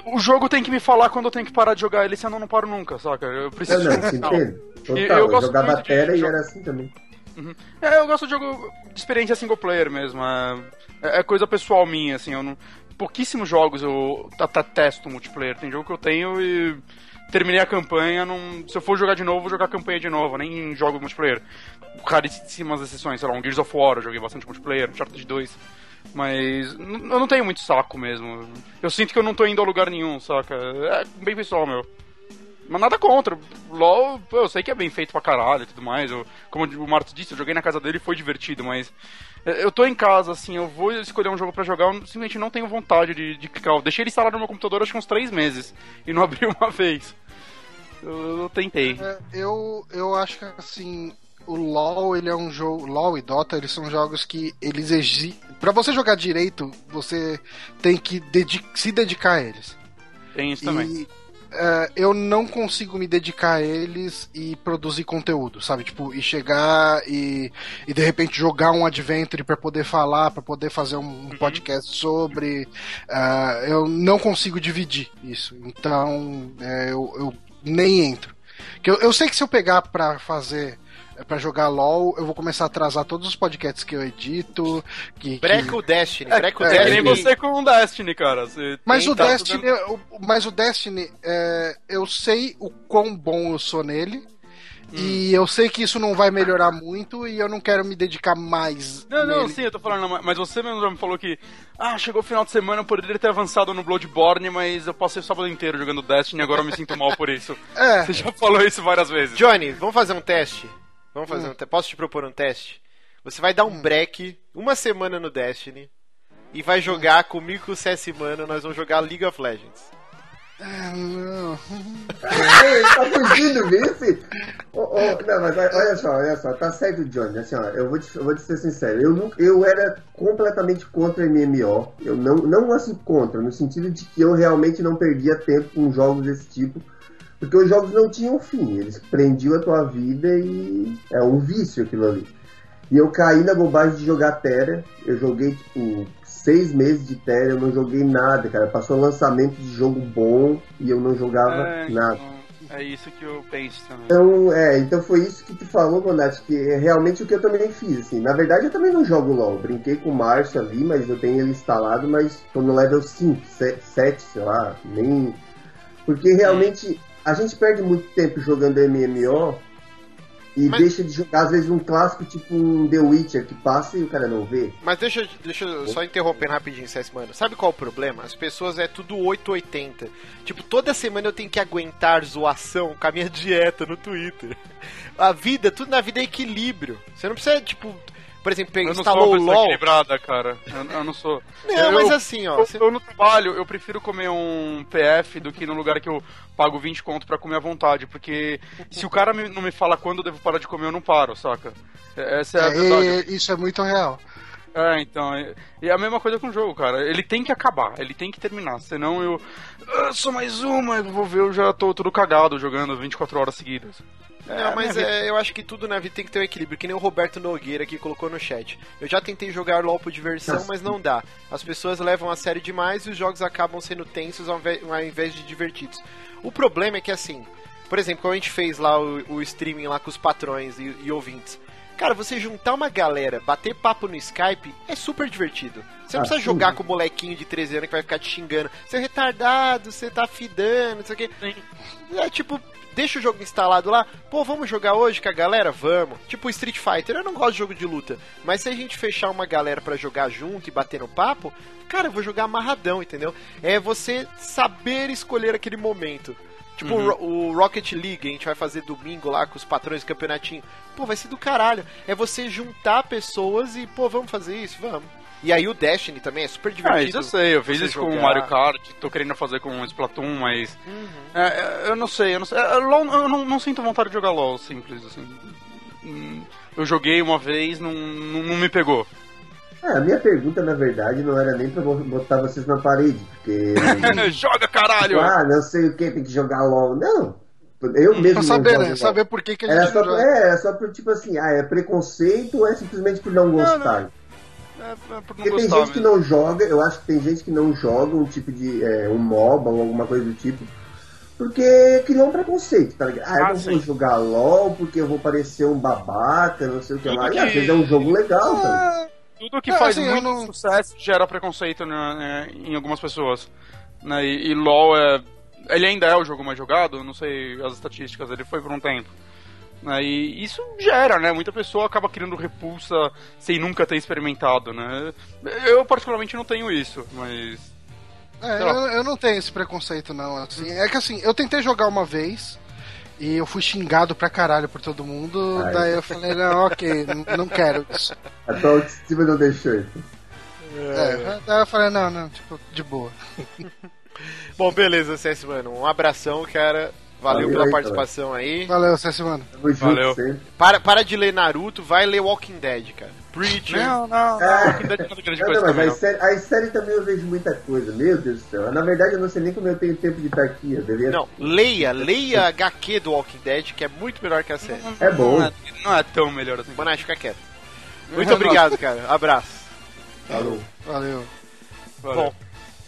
o jogo tem que me falar quando eu tenho que parar de jogar ele, senão eu não paro nunca, saca? Eu Não, preciso não, de um final. Total, E eu, eu gosto jogava muito de Terra e jogo- era assim também. É, eu gosto de jogo de experiência single player mesmo. É, é coisa pessoal minha, assim. Eu não, pouquíssimos jogos eu até testo multiplayer. Tem jogo que eu tenho e terminei a campanha. Não, se eu for jogar de novo, vou jogar a campanha de novo. Nem jogo multiplayer. Raríssimas exceções, sei lá, um Gears of War, eu joguei bastante multiplayer, Uncharted 2. Mas eu não tenho muito saco mesmo. Eu sinto que eu não tô indo a lugar nenhum, saca? É bem pessoal, meu. Mas nada contra. LOL, pô, eu sei que é bem feito pra caralho e tudo mais. Eu, como o Marcos disse, eu joguei na casa dele e foi divertido, mas. é, Eu tô em casa, assim, eu vou escolher um jogo pra jogar, eu simplesmente não tenho vontade de, de clicar. Eu deixei ele instalado no meu computador acho que uns três meses e não abri uma vez. Eu, eu tentei. É, eu, eu acho que assim, o LoL ele é um jogo, LoL e Dota, eles são jogos que eles exigem, para você jogar direito, você tem que dedi- se dedicar a eles. Tem isso também. É, eu não consigo me dedicar a eles e produzir conteúdo, sabe? Tipo, e chegar e, e de repente jogar um adventure pra poder falar, pra poder fazer um podcast sobre. ah, eu não consigo dividir isso. Então, é, eu, eu nem entro. Que eu, eu sei que se eu pegar pra fazer. Pra jogar LOL, eu vou começar a atrasar todos os podcasts que eu edito. Que, que- Breca o Destiny, breca o é, É que nem Destiny. você com o Destiny, cara. Você Mas o tá Destiny, tudo- o- mas o Destiny, é, eu sei o quão bom eu sou nele. Hum. E eu sei que isso não vai melhorar muito e eu não quero me dedicar mais. Não, não, nele. sim, eu tô falando, não, mas você mesmo já me falou que, ah, chegou o final de semana, eu poderia ter avançado no Bloodborne, mas eu passei o sábado inteiro jogando Destiny e agora eu me sinto mal por isso. É, Você já falou isso várias vezes. Johnny, vamos fazer um teste? Vamos Hum. fazer um teste. Posso te propor um teste? Você vai dar um break, uma semana no Destiny, e vai jogar comigo e com o CS Mano, nós vamos jogar League of Legends. é, não. Tá fugindo, vice? Ô, ô, não, mas olha olha só, olha só, tá certo, Johnny. Assim, ó, eu vou te, eu vou te ser sincero. Eu, nunca- eu era completamente contra MMO. Eu não, não assim contra, no sentido de que eu realmente não perdia tempo com jogos desse tipo. Porque os jogos não tinham fim, eles prendiam a tua vida e é um vício aquilo ali. E eu caí na bobagem de jogar Terra. Eu joguei, tipo, seis meses de Terra, eu não joguei nada, cara. Passou lançamento de jogo bom e eu não jogava É, nada. então, é isso que eu penso também. Então, é, então foi isso que tu falou, Bonatti, que é realmente o que eu também fiz, assim. Na verdade, eu também não jogo LoL. Brinquei com o Márcio ali, mas eu tenho ele instalado, mas tô no level 5, 7, sei lá, nem... Porque realmente a gente perde muito tempo jogando MMO e Mas- deixa de jogar, às vezes, um clássico tipo um The Witcher que passa e o cara não vê. Mas deixa, eu- deixa eu só interromper rapidinho, CS Mano. Sabe qual é o problema? As pessoas é tudo 880. Tipo, toda semana eu tenho que aguentar zoação com a minha dieta no Twitter. A vida, tudo na vida é equilíbrio. Você não precisa, tipo, Por exemplo, Eu não sou instalou uma o pessoa LoL. equilibrada, cara. Eu, eu não sou. Não, eu, mas assim, ó. eu, você- eu no trabalho, eu prefiro comer um PF do que num lugar que eu pago 20 conto pra comer à vontade. Porque se o cara me- não me fala quando eu devo parar de comer, eu não paro, saca? É- Essa é a É, verdade. e- isso é muito real. É, então. é- E é a mesma coisa com o jogo, cara. Ele tem que acabar, ele tem que terminar. Senão eu. Ah, só mais uma, eu vou ver, eu já tô todo cagado jogando 24 horas seguidas. Não, mas minha vida. é, eu acho que tudo na vida tem que ter um equilíbrio, que nem o Roberto Nogueira aqui colocou no chat. Eu já tentei jogar LOL por diversão, mas não dá. As pessoas levam a sério demais e os jogos acabam sendo tensos ao invés, ao invés de divertidos. O problema é que assim, por exemplo, quando a gente fez lá o, o streaming lá com os patrões e, e ouvintes. Cara, você juntar uma galera, bater papo no Skype, é super divertido. Você não Ah, precisa sim. jogar com o molequinho de 13 anos que vai ficar te xingando. Você é retardado, você tá fidando, não sei o quê. É tipo, deixa o jogo instalado lá. Pô, vamos jogar hoje com a galera? Vamos. Tipo Street Fighter, eu não gosto de jogo de luta. Mas se a gente fechar uma galera pra jogar junto e bater no papo, cara, eu vou jogar amarradão, entendeu? É você saber escolher aquele momento. Tipo o Ro- o Rocket League, a gente vai fazer domingo lá com os patrões do campeonatinho. Pô, vai ser do caralho. É você juntar pessoas e, pô, vamos fazer isso? Vamos. E aí o Destiny também é super Ah, divertido. isso eu sei, eu fiz isso com o jogar. Mario Kart, tô querendo fazer com o Splatoon, mas. Uhum. É, é, eu não sei, eu não sei. É, LOL, eu não, não sinto vontade de jogar LOL, simples, assim. Eu joguei uma vez, não, não, não me pegou. Ah, a minha pergunta, na verdade, não era nem pra bo- botar vocês na parede, porque. Joga, caralho! ah, não sei o que, tem que jogar LOL. Não. Eu mesmo. Pra não saber, né? Saber por que, que a Era gente só, não joga. é, era só por tipo assim, ah, é preconceito ou é simplesmente por não gostar? É, é por não Porque tem gente que mesmo. não joga, eu acho que tem gente que não joga um tipo de. É, um MOBA ou alguma coisa do tipo. Porque criou um preconceito, tá ligado? Ah, eu Ah, não sim. vou jogar LOL porque eu vou parecer um babaca, não sei o que Tudo lá. E que- às vezes é um jogo legal, tá ligado? Tudo que É, faz assim, muito não- sucesso gera preconceito né, em algumas pessoas. Né, e, e LoL é. Ele ainda é o jogo mais jogado, não sei as estatísticas, ele foi por um tempo. Né, e isso gera, né? Muita pessoa acaba criando repulsa sem nunca ter experimentado, né? Eu particularmente não tenho isso, mas. É, eu, eu não tenho esse preconceito, não. Assim, é que assim, eu tentei jogar uma vez e eu fui xingado pra caralho por todo mundo. Ai. Daí eu falei, não, ok, não quero isso. A tua autoestima não deixou isso. É, daí eu falei, não, não, tipo, de boa. Bom, beleza, CS, mano. Um abração, cara. Valeu, Valeu pela aí, participação aí. Valeu, César, mano. Tamo junto Valeu. Para, para de ler Naruto, vai ler Walking Dead, cara. Preacher. Não, não, não. Ah. Walking Dead não é grande Não, coisa não, também, mas não. as séries, as séries também eu vejo muita coisa, meu Deus do céu. Na verdade, eu não sei nem como eu tenho tempo de estar aqui. Eu deveria... Não, leia, leia a HQ do Walking Dead, que é muito melhor que a série. É bom. Não é, não é tão melhor assim. Mano, fica quieto. Muito obrigado, cara. Abraço. Falou. Valeu. Valeu. Bom,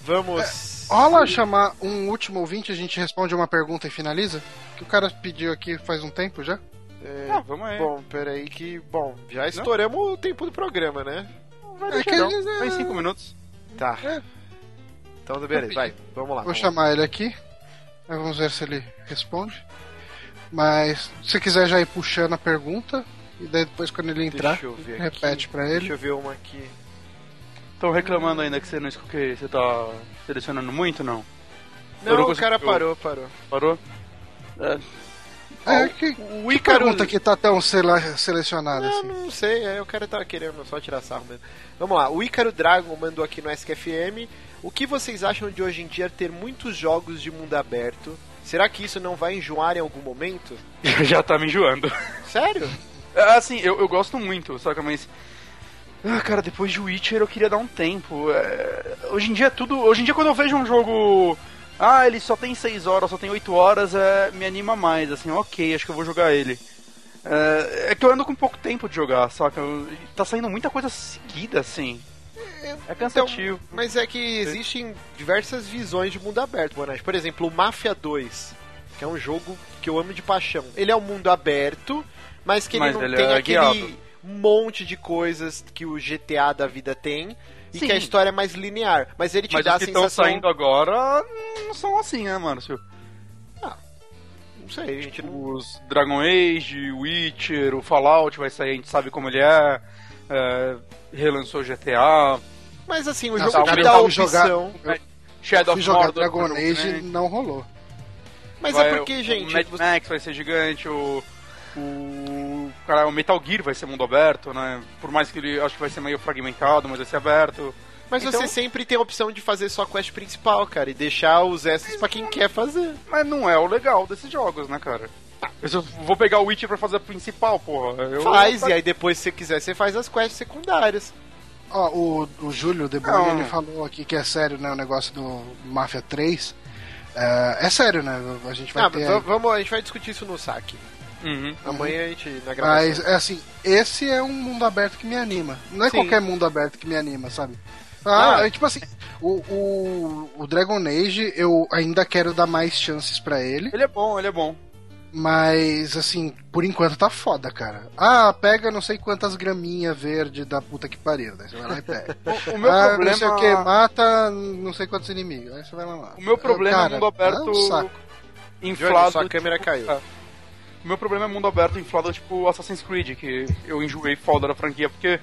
vamos. Rola chamar um último ouvinte, a gente responde uma pergunta e finaliza? Que o cara pediu aqui faz um tempo já. É, Ah, vamos aí. bom, peraí que. Bom, já estouramos o tempo do programa, né? vai é que não. eles, é- Vai em 5 minutos. Tá. É. Então, beleza, vai. Vamos lá. Vou vamos chamar ele aqui. Vamos ver se ele responde. Mas se quiser já ir puxando a pergunta, e daí depois quando ele entrar, repete pra ele. Deixa eu ver uma aqui. Estão reclamando ainda que você não que você tá selecionando muito, não? Não, não o cara parou, parou. Parou? É, É, que, O que pergunta que tá tão sele- selecionada Eu assim? não sei, é, o cara tava querendo só tirar sarro mesmo. Vamos lá, o Ícaro Dragon mandou aqui no SQFM. O que vocês acham de hoje em dia ter muitos jogos de mundo aberto? Será que isso não vai enjoar em algum momento? já tá me enjoando. Sério? É, Assim, eu, eu gosto muito, saca? Mas. Ah, cara, depois de Witcher eu queria dar um tempo. É, hoje em dia é tudo. Hoje em dia quando eu vejo um jogo. Ah, ele só tem 6 horas, só tem 8 horas, é, me anima mais, assim, ok, acho que eu vou jogar ele. É, é que eu ando com pouco tempo de jogar, saca? Eu- Tá saindo muita coisa seguida, assim. É cansativo. Mas é que existem diversas visões de mundo aberto, Bonatti. Por exemplo, o Mafia 2, que é um jogo que eu amo de paixão. Ele é um mundo aberto, mas que ele Mas não ele tem é aquele guiado. Monte de coisas que o GTA da vida tem. E Sim. que a história é mais linear. Mas ele te Mas dá os a que estão sensação. saindo agora não são assim, né, mano? Se- Não sei, a gente não. Os Dragon Age, Witcher, o Fallout vai sair, a gente sabe como ele é. é relançou GTA. Mas assim, o Nossa, jogo te eu dá a opção. jogar- Eu Shadow of jogar Mordor. Dragon por Age exemplo, não rolou. Mas vai- é porque, gente. O Mad você- Max vai ser gigante, o. O. Cara, o Metal Gear vai ser mundo aberto, né? Por mais que ele acho que vai ser meio fragmentado, mas vai ser aberto. Mas Então- você sempre tem a opção de fazer só a quest principal, cara, e deixar os extras pra quem quer fazer. Mas não é o legal desses jogos, né, cara? Eu só vou pegar o Witcher pra fazer a principal, porra. Eu... Faz, e aí depois, se você quiser, você faz as quests secundárias. Ó, o, o Júlio De Não. ele falou aqui que é sério, né? O negócio do Mafia 3. É, é sério, né? A gente vai Ah, ter. vamos, a gente vai discutir isso no saque. Uhum. Amanhã a gente, na gravação. Mas, é assim, esse é um mundo aberto que me anima. Não é Sim. qualquer mundo aberto que me anima, sabe? Ah, Ah. é tipo assim, o, o, o Dragon Age eu ainda quero dar mais chances pra ele, Ele é bom, ele é bom. mas assim, por enquanto tá foda, cara. Ah, pega não sei quantas graminhas verde da puta que pariu, daí você vai lá e pega. O, o meu ah, problema... não sei o que, mata não sei quantos inimigos, aí você vai lá. O meu problema Cara, é mundo aberto é um saco. inflado. Johnny, sua câmera caiu. é. O meu problema é mundo aberto inflado tipo Assassin's Creed, que eu enjoei foda da franquia, porque,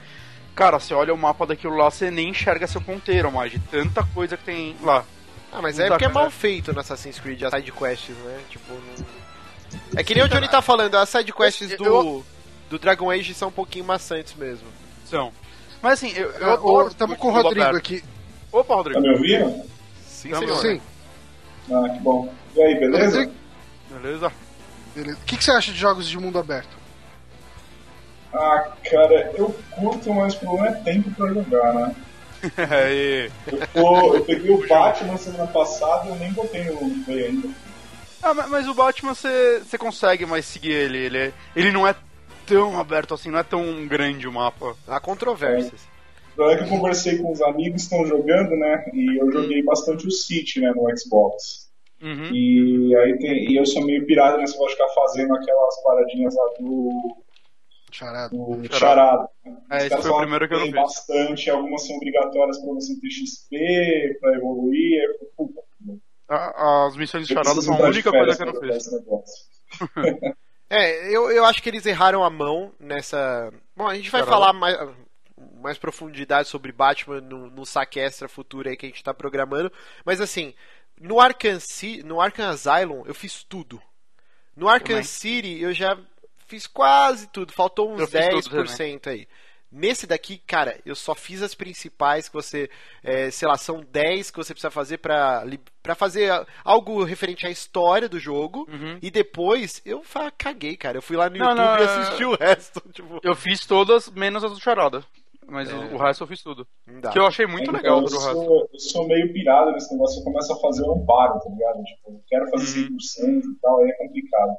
cara, você olha o mapa daquilo lá, você nem enxerga seu ponteiro mais, de tanta coisa que tem lá. Ah, mas é porque é mal feito no Assassin's Creed, as sidequests, né? Tipo, não... É que nem o Johnny tá falando, as sidequests Eu- do, do Dragon Age são um pouquinho maçantes mesmo. São. Mas assim, eu, eu adoro. muito com o Rodrigo aberto. aqui. Opa, Tá Rodrigo. me ouvindo? Sim, Tamo- senhor. Sim. Ah, que bom. E aí, beleza? Beleza? Beleza. O que, que você acha de jogos de mundo aberto? Ah, cara, eu curto, mas o problema é tempo pra jogar, né? Aí. Eu, tô- eu peguei o Batman semana passada e eu nem botei no play ainda. Ah, ma- mas o Batman você consegue mais seguir ele. Ele, é- ele não é tão aberto assim, não é tão grande o mapa. Há controvérsias. Na hora que eu conversei com os amigos que estão jogando, né? E eu joguei bastante o City, né, no Xbox. Uhum. E aí tem, e eu sou meio pirado nesse negócio de ficar fazendo aquelas paradinhas lá do, Charado. do Charada. charado. É, esse foi o primeiro que eu não tem fiz. bastante, algumas são obrigatórias pra você ter XP, pra evoluir. puta, A- As missões de charada são a única coisa que eu não fiz. É, eu, eu acho que eles erraram a mão nessa. Bom, a gente vai Caramba. falar mais, mais profundidade sobre Batman no, no saque extra futuro aí que a gente tá programando. Mas assim, no Arkham, no Arkham Asylum eu fiz tudo. No Arkham Também. City eu já fiz quase tudo, faltou uns Eu fiz tudo 10% aí. Nesse daqui, cara, eu só fiz as principais que você, é, sei lá, são 10 que você precisa fazer pra, pra fazer algo referente à história do jogo. Uhum. E depois eu caguei, cara. Eu fui lá no Não, YouTube não, e assisti o resto. Tipo, Eu fiz todas, menos as do charada. Mas É. o, o resto eu fiz tudo. Que eu achei muito Então, legal do resto. eu sou meio pirado nesse negócio, eu começo a fazer, eu não paro, tá ligado? Tipo, eu quero fazer Uhum. 100% e tal, aí é complicado.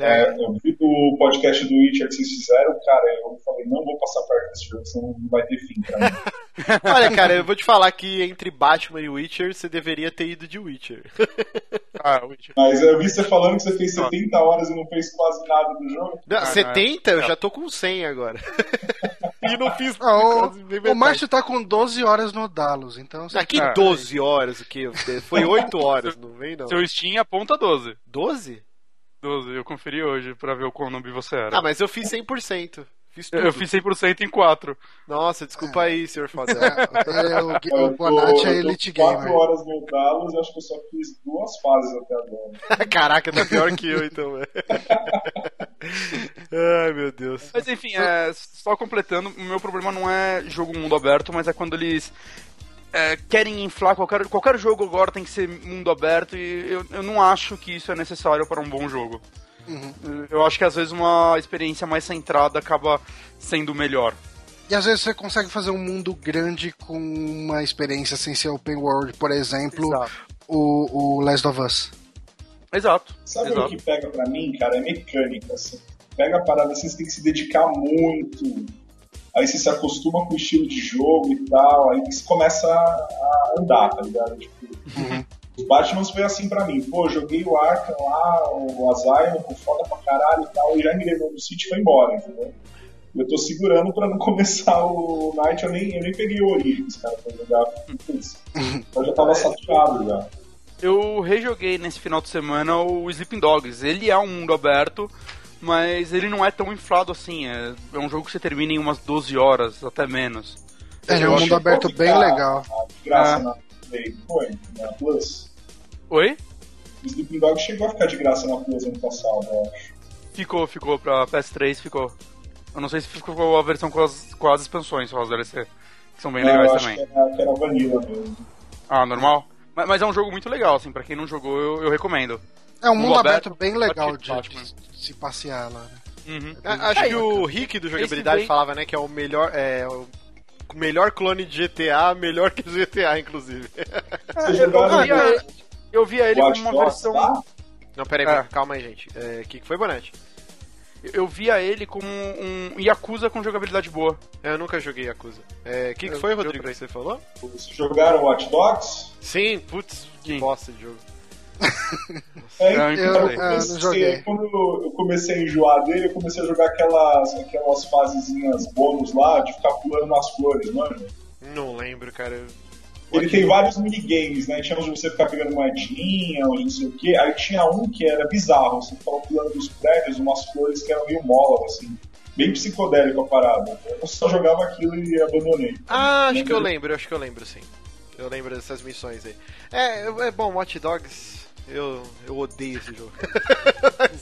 É, É, eu vi o podcast do Witcher que vocês fizeram, cara, eu falei, não vou passar perto desse jogo, senão não vai ter fim pra mim. Olha, cara, eu vou te falar que entre Batman e Witcher, você deveria ter ido de Witcher. Ah, Witcher. Mas eu vi você falando que você fez 70 horas e não fez quase nada do jogo. Não, Ah, 70? Eu é. já tô com 100 agora. e não fiz Ah, quase nem o, Márcio tá com 12 horas no Dalos, então. você- Daqui Ah. 12 horas, o que? Foi 8 horas, não vem não. Seu Steam aponta 12. 12? 12, eu conferi hoje pra ver o quão noob você era. Ah, mas eu fiz 100%. Fiz tudo. eu, fiz 100% em 4. Nossa, desculpa aí, senhor Foda. É, o, Eu o Bonatti é Elite 4 Gamer. horas no Dallas, acho que eu só fiz duas fases até agora. Caraca, tá pior que eu então, velho. Ai, meu Deus. Mas enfim, é, só completando, o meu problema não é jogo mundo aberto, mas é quando eles é, querem inflar qualquer, qualquer jogo agora tem que ser mundo aberto e eu, eu não acho que isso é necessário para um bom jogo. Uhum. Eu acho que às vezes uma experiência mais centrada acaba sendo melhor. E às vezes você consegue fazer um mundo grande com uma experiência sem ser open world, por exemplo, Exato. o, o Last of Us. Exato. Sabe Exato. o que pega pra mim, cara? É mecânica. Você pega a parada assim, você tem que se dedicar muito. Aí você se acostuma com o estilo de jogo e tal. Aí você começa a andar, tá ligado? Tipo, Os Batman foi assim pra mim. Pô, joguei o Arkham lá, o Asylum, com foda pra caralho e tal. E já me levou no City e foi embora, entendeu? Eu tô segurando pra não começar o Night. Eu nem, eu nem peguei o Origins, cara, pra jogar. Putz, eu já tava saturado já. Eu rejoguei nesse final de semana o Sleeping Dogs. Ele é um mundo aberto, mas ele não é tão inflado assim. É, é um jogo que você termina em umas 12 horas, até menos. Ele é Eu um mundo aberto bem legal. De graça Ah. na Play. Foi, na Plus. Oi? O Sleeping Dog chegou a ficar de graça na Plus ano passado, eu acho. Ficou, ficou pra PS3, ficou. Eu não sei se ficou a versão com as, com as expansões, só as DLC. Que são bem Não, eu legais acho também. que era, que era Vanilla mesmo. Ah, normal? Mas, mas é um jogo muito legal, assim, pra quem não jogou, eu, eu recomendo. É um mundo aberto, aberto bem legal de, Batman. de se passear lá. né? Uhum. Acho É, que o Rick do Jogabilidade bem- falava, né, que é o melhor. É, o melhor clone de GTA, melhor que o GTA, inclusive. Vocês Eu, via, ele- eu via ele como uma versão. lá? Não, pera aí, É. calma aí, gente. O que, que foi, Bonatti? Eu via ele como um Yakuza com jogabilidade boa. Eu nunca joguei Yakuza. O que, que Eu- foi, Rodrigo, que você falou? Vocês jogaram Watch Dogs? Sim, putz, que bosta de jogo. É, então, eu- eu eu comecei- joguei. Quando eu comecei a enjoar dele, eu comecei a jogar aquelas, aquelas fasezinhas bônus lá de ficar pulando nas flores, mano. Não lembro, cara. Ele tem vários minigames, né? Tinha uns de você ficar pegando moedinha, uns não sei o quê. Aí tinha um que era bizarro, você ficava pulando dos prédios, umas flores que eram meio mola, assim. Bem psicodélico a parada. Eu só jogava aquilo e abandonei. Ah, acho que eu lembro, acho que eu lembro, sim. Eu lembro dessas missões aí. É, é bom, Watch Dogs, eu, eu odeio esse jogo.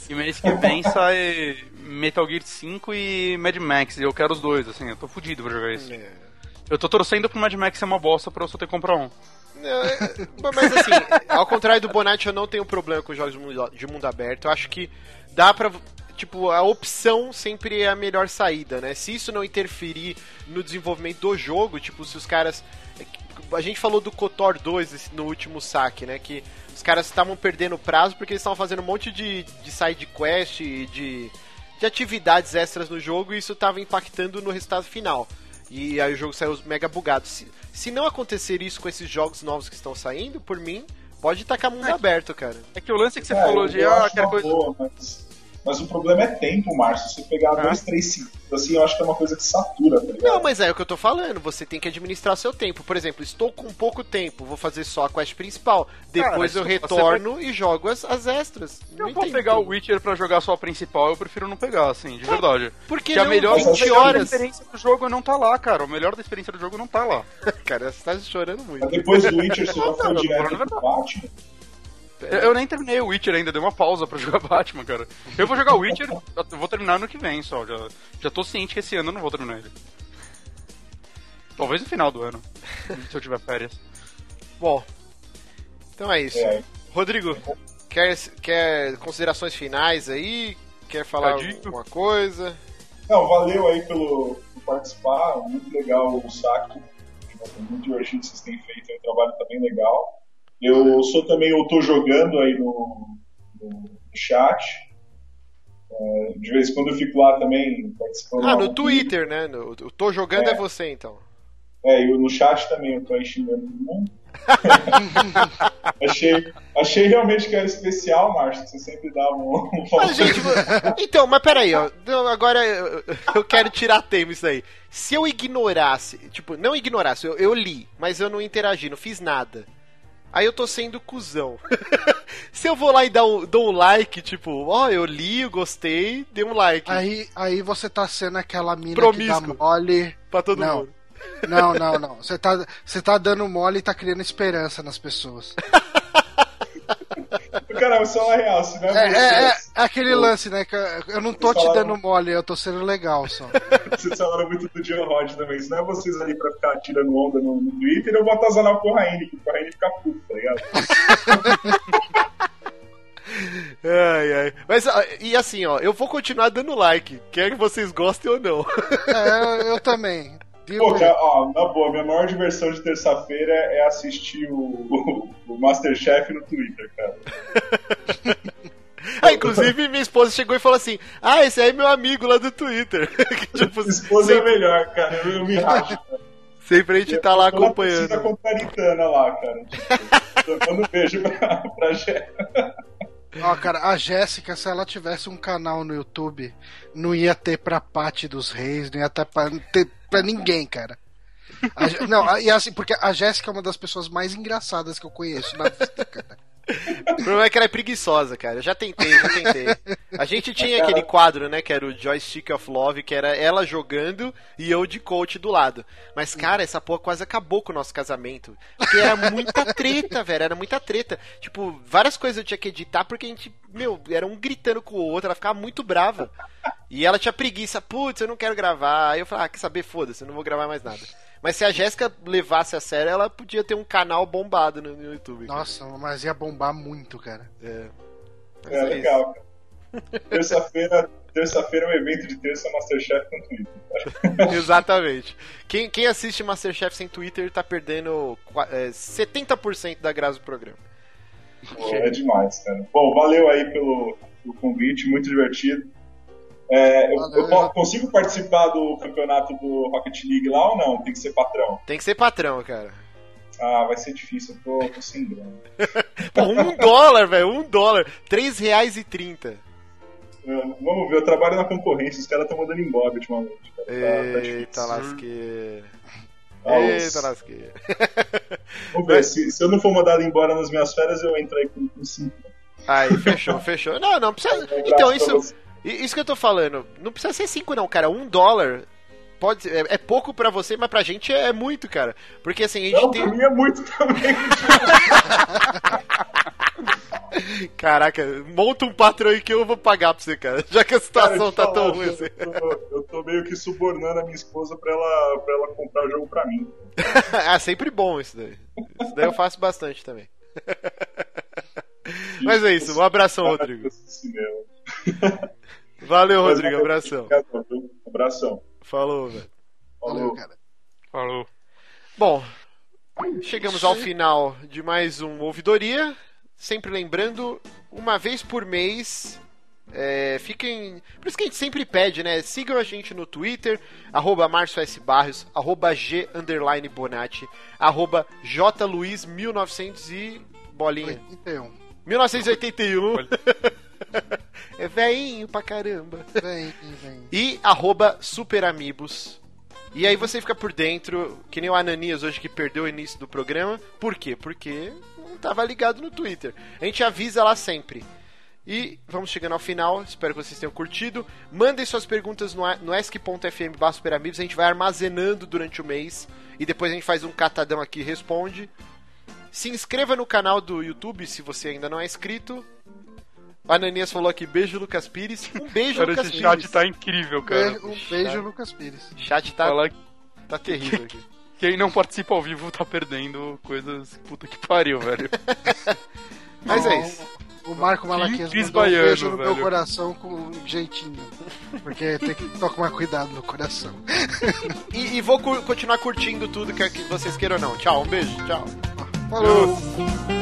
E mês que vem sai Metal Gear 5 e Mad Max. E eu quero os dois, assim, eu tô fudido pra jogar isso. É. Eu tô torcendo pro Mad Max ser uma bosta pra eu só ter que comprar um. É, Mas assim, ao contrário do Bonatti, eu não tenho problema com jogos de mundo- de mundo aberto. Eu acho que dá pra. Tipo, a opção sempre é a melhor saída, né? Se isso não interferir no desenvolvimento do jogo, tipo, se os caras. A gente falou do KOTOR 2 esse- no último saque, né? Que os caras estavam perdendo prazo porque eles estavam fazendo um monte de, de side quest e de, de atividades extras no jogo e isso estava impactando no resultado final. E aí o jogo saiu mega bugado. Se, se não acontecer isso com esses jogos novos que estão saindo, por mim, pode tacar mundo aberto, cara. É que o lance que você É, falou de, ah, uma coisa. boa, mas, mas o problema é tempo, Márcio. Se você pegar Ah. dois, três seguidos, assim, eu acho que é uma coisa que satura, tá ligado? Não, mas é o que eu tô falando, você tem que administrar seu tempo. Por exemplo, estou com pouco tempo, vou fazer só a quest principal. Depois Cara, eu retorno e jogo as, as extras. Eu Não vou entendo. pegar o Witcher pra jogar só a principal, eu prefiro não pegar, assim, de verdade. Porque Que a não melhor, 20 a melhor horas. experiência do jogo não tá lá, cara. O melhor da experiência do jogo não tá lá. Cara, você tá chorando muito. Mas depois do Witcher, você eu tô direto pro Batman? Eu, eu nem terminei o Witcher ainda, dei uma pausa pra jogar Batman, cara. Eu vou jogar o Witcher, eu vou terminar ano que vem só. Já, já tô ciente que esse ano eu não vou terminar ele. Talvez no final do ano, se eu tiver férias. Bom, então é isso. É. Rodrigo, quer, quer considerações finais aí? Quer falar Cadinho. alguma coisa? Não, valeu aí pelo, por participar, muito legal o saque. Muito divertido que vocês têm feito, o trabalho tá bem legal. Eu sou também, eu tô jogando aí no, no chat. É, de vez em quando eu fico lá também participando. Ah, no Twitter, né? No, eu tô jogando é. É. você, então. É, e no chat também eu tô aí xingando todo mundo. achei, achei realmente que era especial, Márcio, que você sempre dá um, um Mas, gente, então, mas peraí, ó. Agora eu, eu quero tirar tema isso aí. Se eu ignorasse, tipo, não ignorasse, eu, eu li, mas eu não interagi, não fiz nada. Aí eu tô sendo cuzão. Se eu vou lá e um, dou um like, tipo, ó, eu li, eu gostei, dei um like Aí, aí você tá sendo aquela mina que Promíscuo. dá mole. pra todo não. mundo. Não, não, não. Você tá, você tá dando mole e tá criando esperança nas pessoas. Caramba, é uma real, se não É, é, é, é aquele lance, né? Que eu- não tô te dando mole, eu tô sendo legal só. vocês falaram muito do John Rod também. Se não é vocês ali pra ficar tirando onda no, no Twitter, eu vou atazanar pro Raine, que o Raine fica puto, tá ligado? Ai, ai. Mas, e assim, ó, eu vou continuar dando like, quer que vocês gostem ou não. É, eu, eu também. Viu? Pô, cara, ó, na boa, minha maior diversão de terça-feira é assistir o, o, o Masterchef no Twitter, cara. Ah, inclusive, minha esposa chegou e falou assim: Ah, esse aí é meu amigo lá do Twitter. Tipo, Esposa é sempre, melhor, cara. Eu, eu me racho. cara. sempre a gente tá lá torcida acompanhando. contraritana lá, cara. Tipo, dando um beijo pra, pra Jé. Ó, cara, a Jéssica, se ela tivesse um canal no YouTube, não ia ter pra Pati dos Reis, não ia ter pra, ter pra ninguém, cara. A não, e assim, porque a Jéssica é uma das pessoas mais engraçadas que eu conheço na vida, cara. O problema é que ela é preguiçosa, cara. Eu já tentei, já tentei. A gente tinha aquele quadro, né, que era o Joystick of Love, que era ela jogando e eu de coach do lado. Mas, cara, essa porra quase acabou com o nosso casamento. Porque era muita treta, velho. Era muita treta. Tipo, várias coisas eu tinha que editar porque a gente, meu, era um gritando com o outro, ela ficava muito brava. E ela tinha preguiça, putz, eu não quero gravar. Aí eu falei, ah, quer saber? Foda-se, eu não vou gravar mais nada. Mas se a Jéssica levasse a sério, ela podia ter um canal bombado no, no YouTube. cara. Nossa, mas ia bombar muito, cara. É. Mas É, é legal. cara. Terça-feira, terça-feira é o evento de terça Masterchef no Twitter. Exatamente. Quem, quem assiste Masterchef sem Twitter tá perdendo é, 70% da graça do programa. Pô, é demais, cara. Bom, valeu aí pelo, pelo convite, muito divertido. É, eu, Valeu. eu consigo participar do campeonato do Rocket League lá ou não? Tem que ser patrão. Tem que ser patrão, cara. Ah, vai ser difícil, eu tô, tô sem grana. Pô, um dólar, velho, um dólar. Três reais e trinta. Eu- Vamos ver, eu trabalho na concorrência, os caras estão mandando embora ultimamente. Cara. Tá, tá difícil. Eita lasqueira. Ah, Eita os- lasqueira. Vamos ver, se, se eu não for mandado embora nas minhas férias, eu entro aí com, com cinco. Aí, fechou, fechou. Não, não precisa. Um Então, isso, isso que eu tô falando, não precisa ser cinco, não, cara. Um dólar pode ser- é, é pouco pra você, mas pra gente é muito, cara. Porque assim, a gente Não, tem. pra mim é muito também. Caraca, monta um patrão aí que eu vou pagar pra você, cara. Já que a situação Cara, tá te tão falar, ruim eu, assim. eu tô, eu tô meio que subornando a minha esposa pra ela, pra ela comprar o jogo pra mim. ah, sempre bom isso daí. Isso daí eu faço bastante também. Mas é isso, um abração, Rodrigo. Valeu, Rodrigo, valeu, abração. Abração. Falou, velho. Valeu, Falou. cara. Falou. Bom, chegamos ao final de mais um Ouvidoria. Sempre lembrando, uma vez por mês. é, fiquem. Por isso que a gente sempre pede, né? Sigam a gente no Twitter, arroba Márcio S. Barrios, arroba G underline Bonatti, arroba J Luiz 1900 e bolinha. 81. 1981. é veinho pra caramba. Vem, vem. E arroba Super Amigos. E aí você fica por dentro, que nem o Ananias hoje que perdeu o início do programa. Por quê? Porque não estava ligado no Twitter. A gente avisa lá sempre. E vamos chegando ao final, espero que vocês tenham curtido. Mandem suas perguntas no, no esc.fm barra Super Amigos, a gente vai armazenando durante o mês. E depois a gente faz um catadão aqui e responde. Se inscreva no canal do YouTube se você ainda não é inscrito. O Ananias falou aqui, beijo Lucas Pires. Um beijo Cara, Lucas esse Pires. chat tá incrível, cara. Beijo- um beijo, Lucas Pires. O chat tá, Falar tá terrível aqui. Quem não participa ao vivo tá perdendo coisas puta que pariu, velho. Mas é isso. O Marco Malaquias mandou um beijo no meu velho. coração com um jeitinho. Porque tem que tomar cuidado no coração. E, e vou cu- continuar curtindo tudo, que vocês queiram ou não. Tchau, um beijo, tchau. Falou!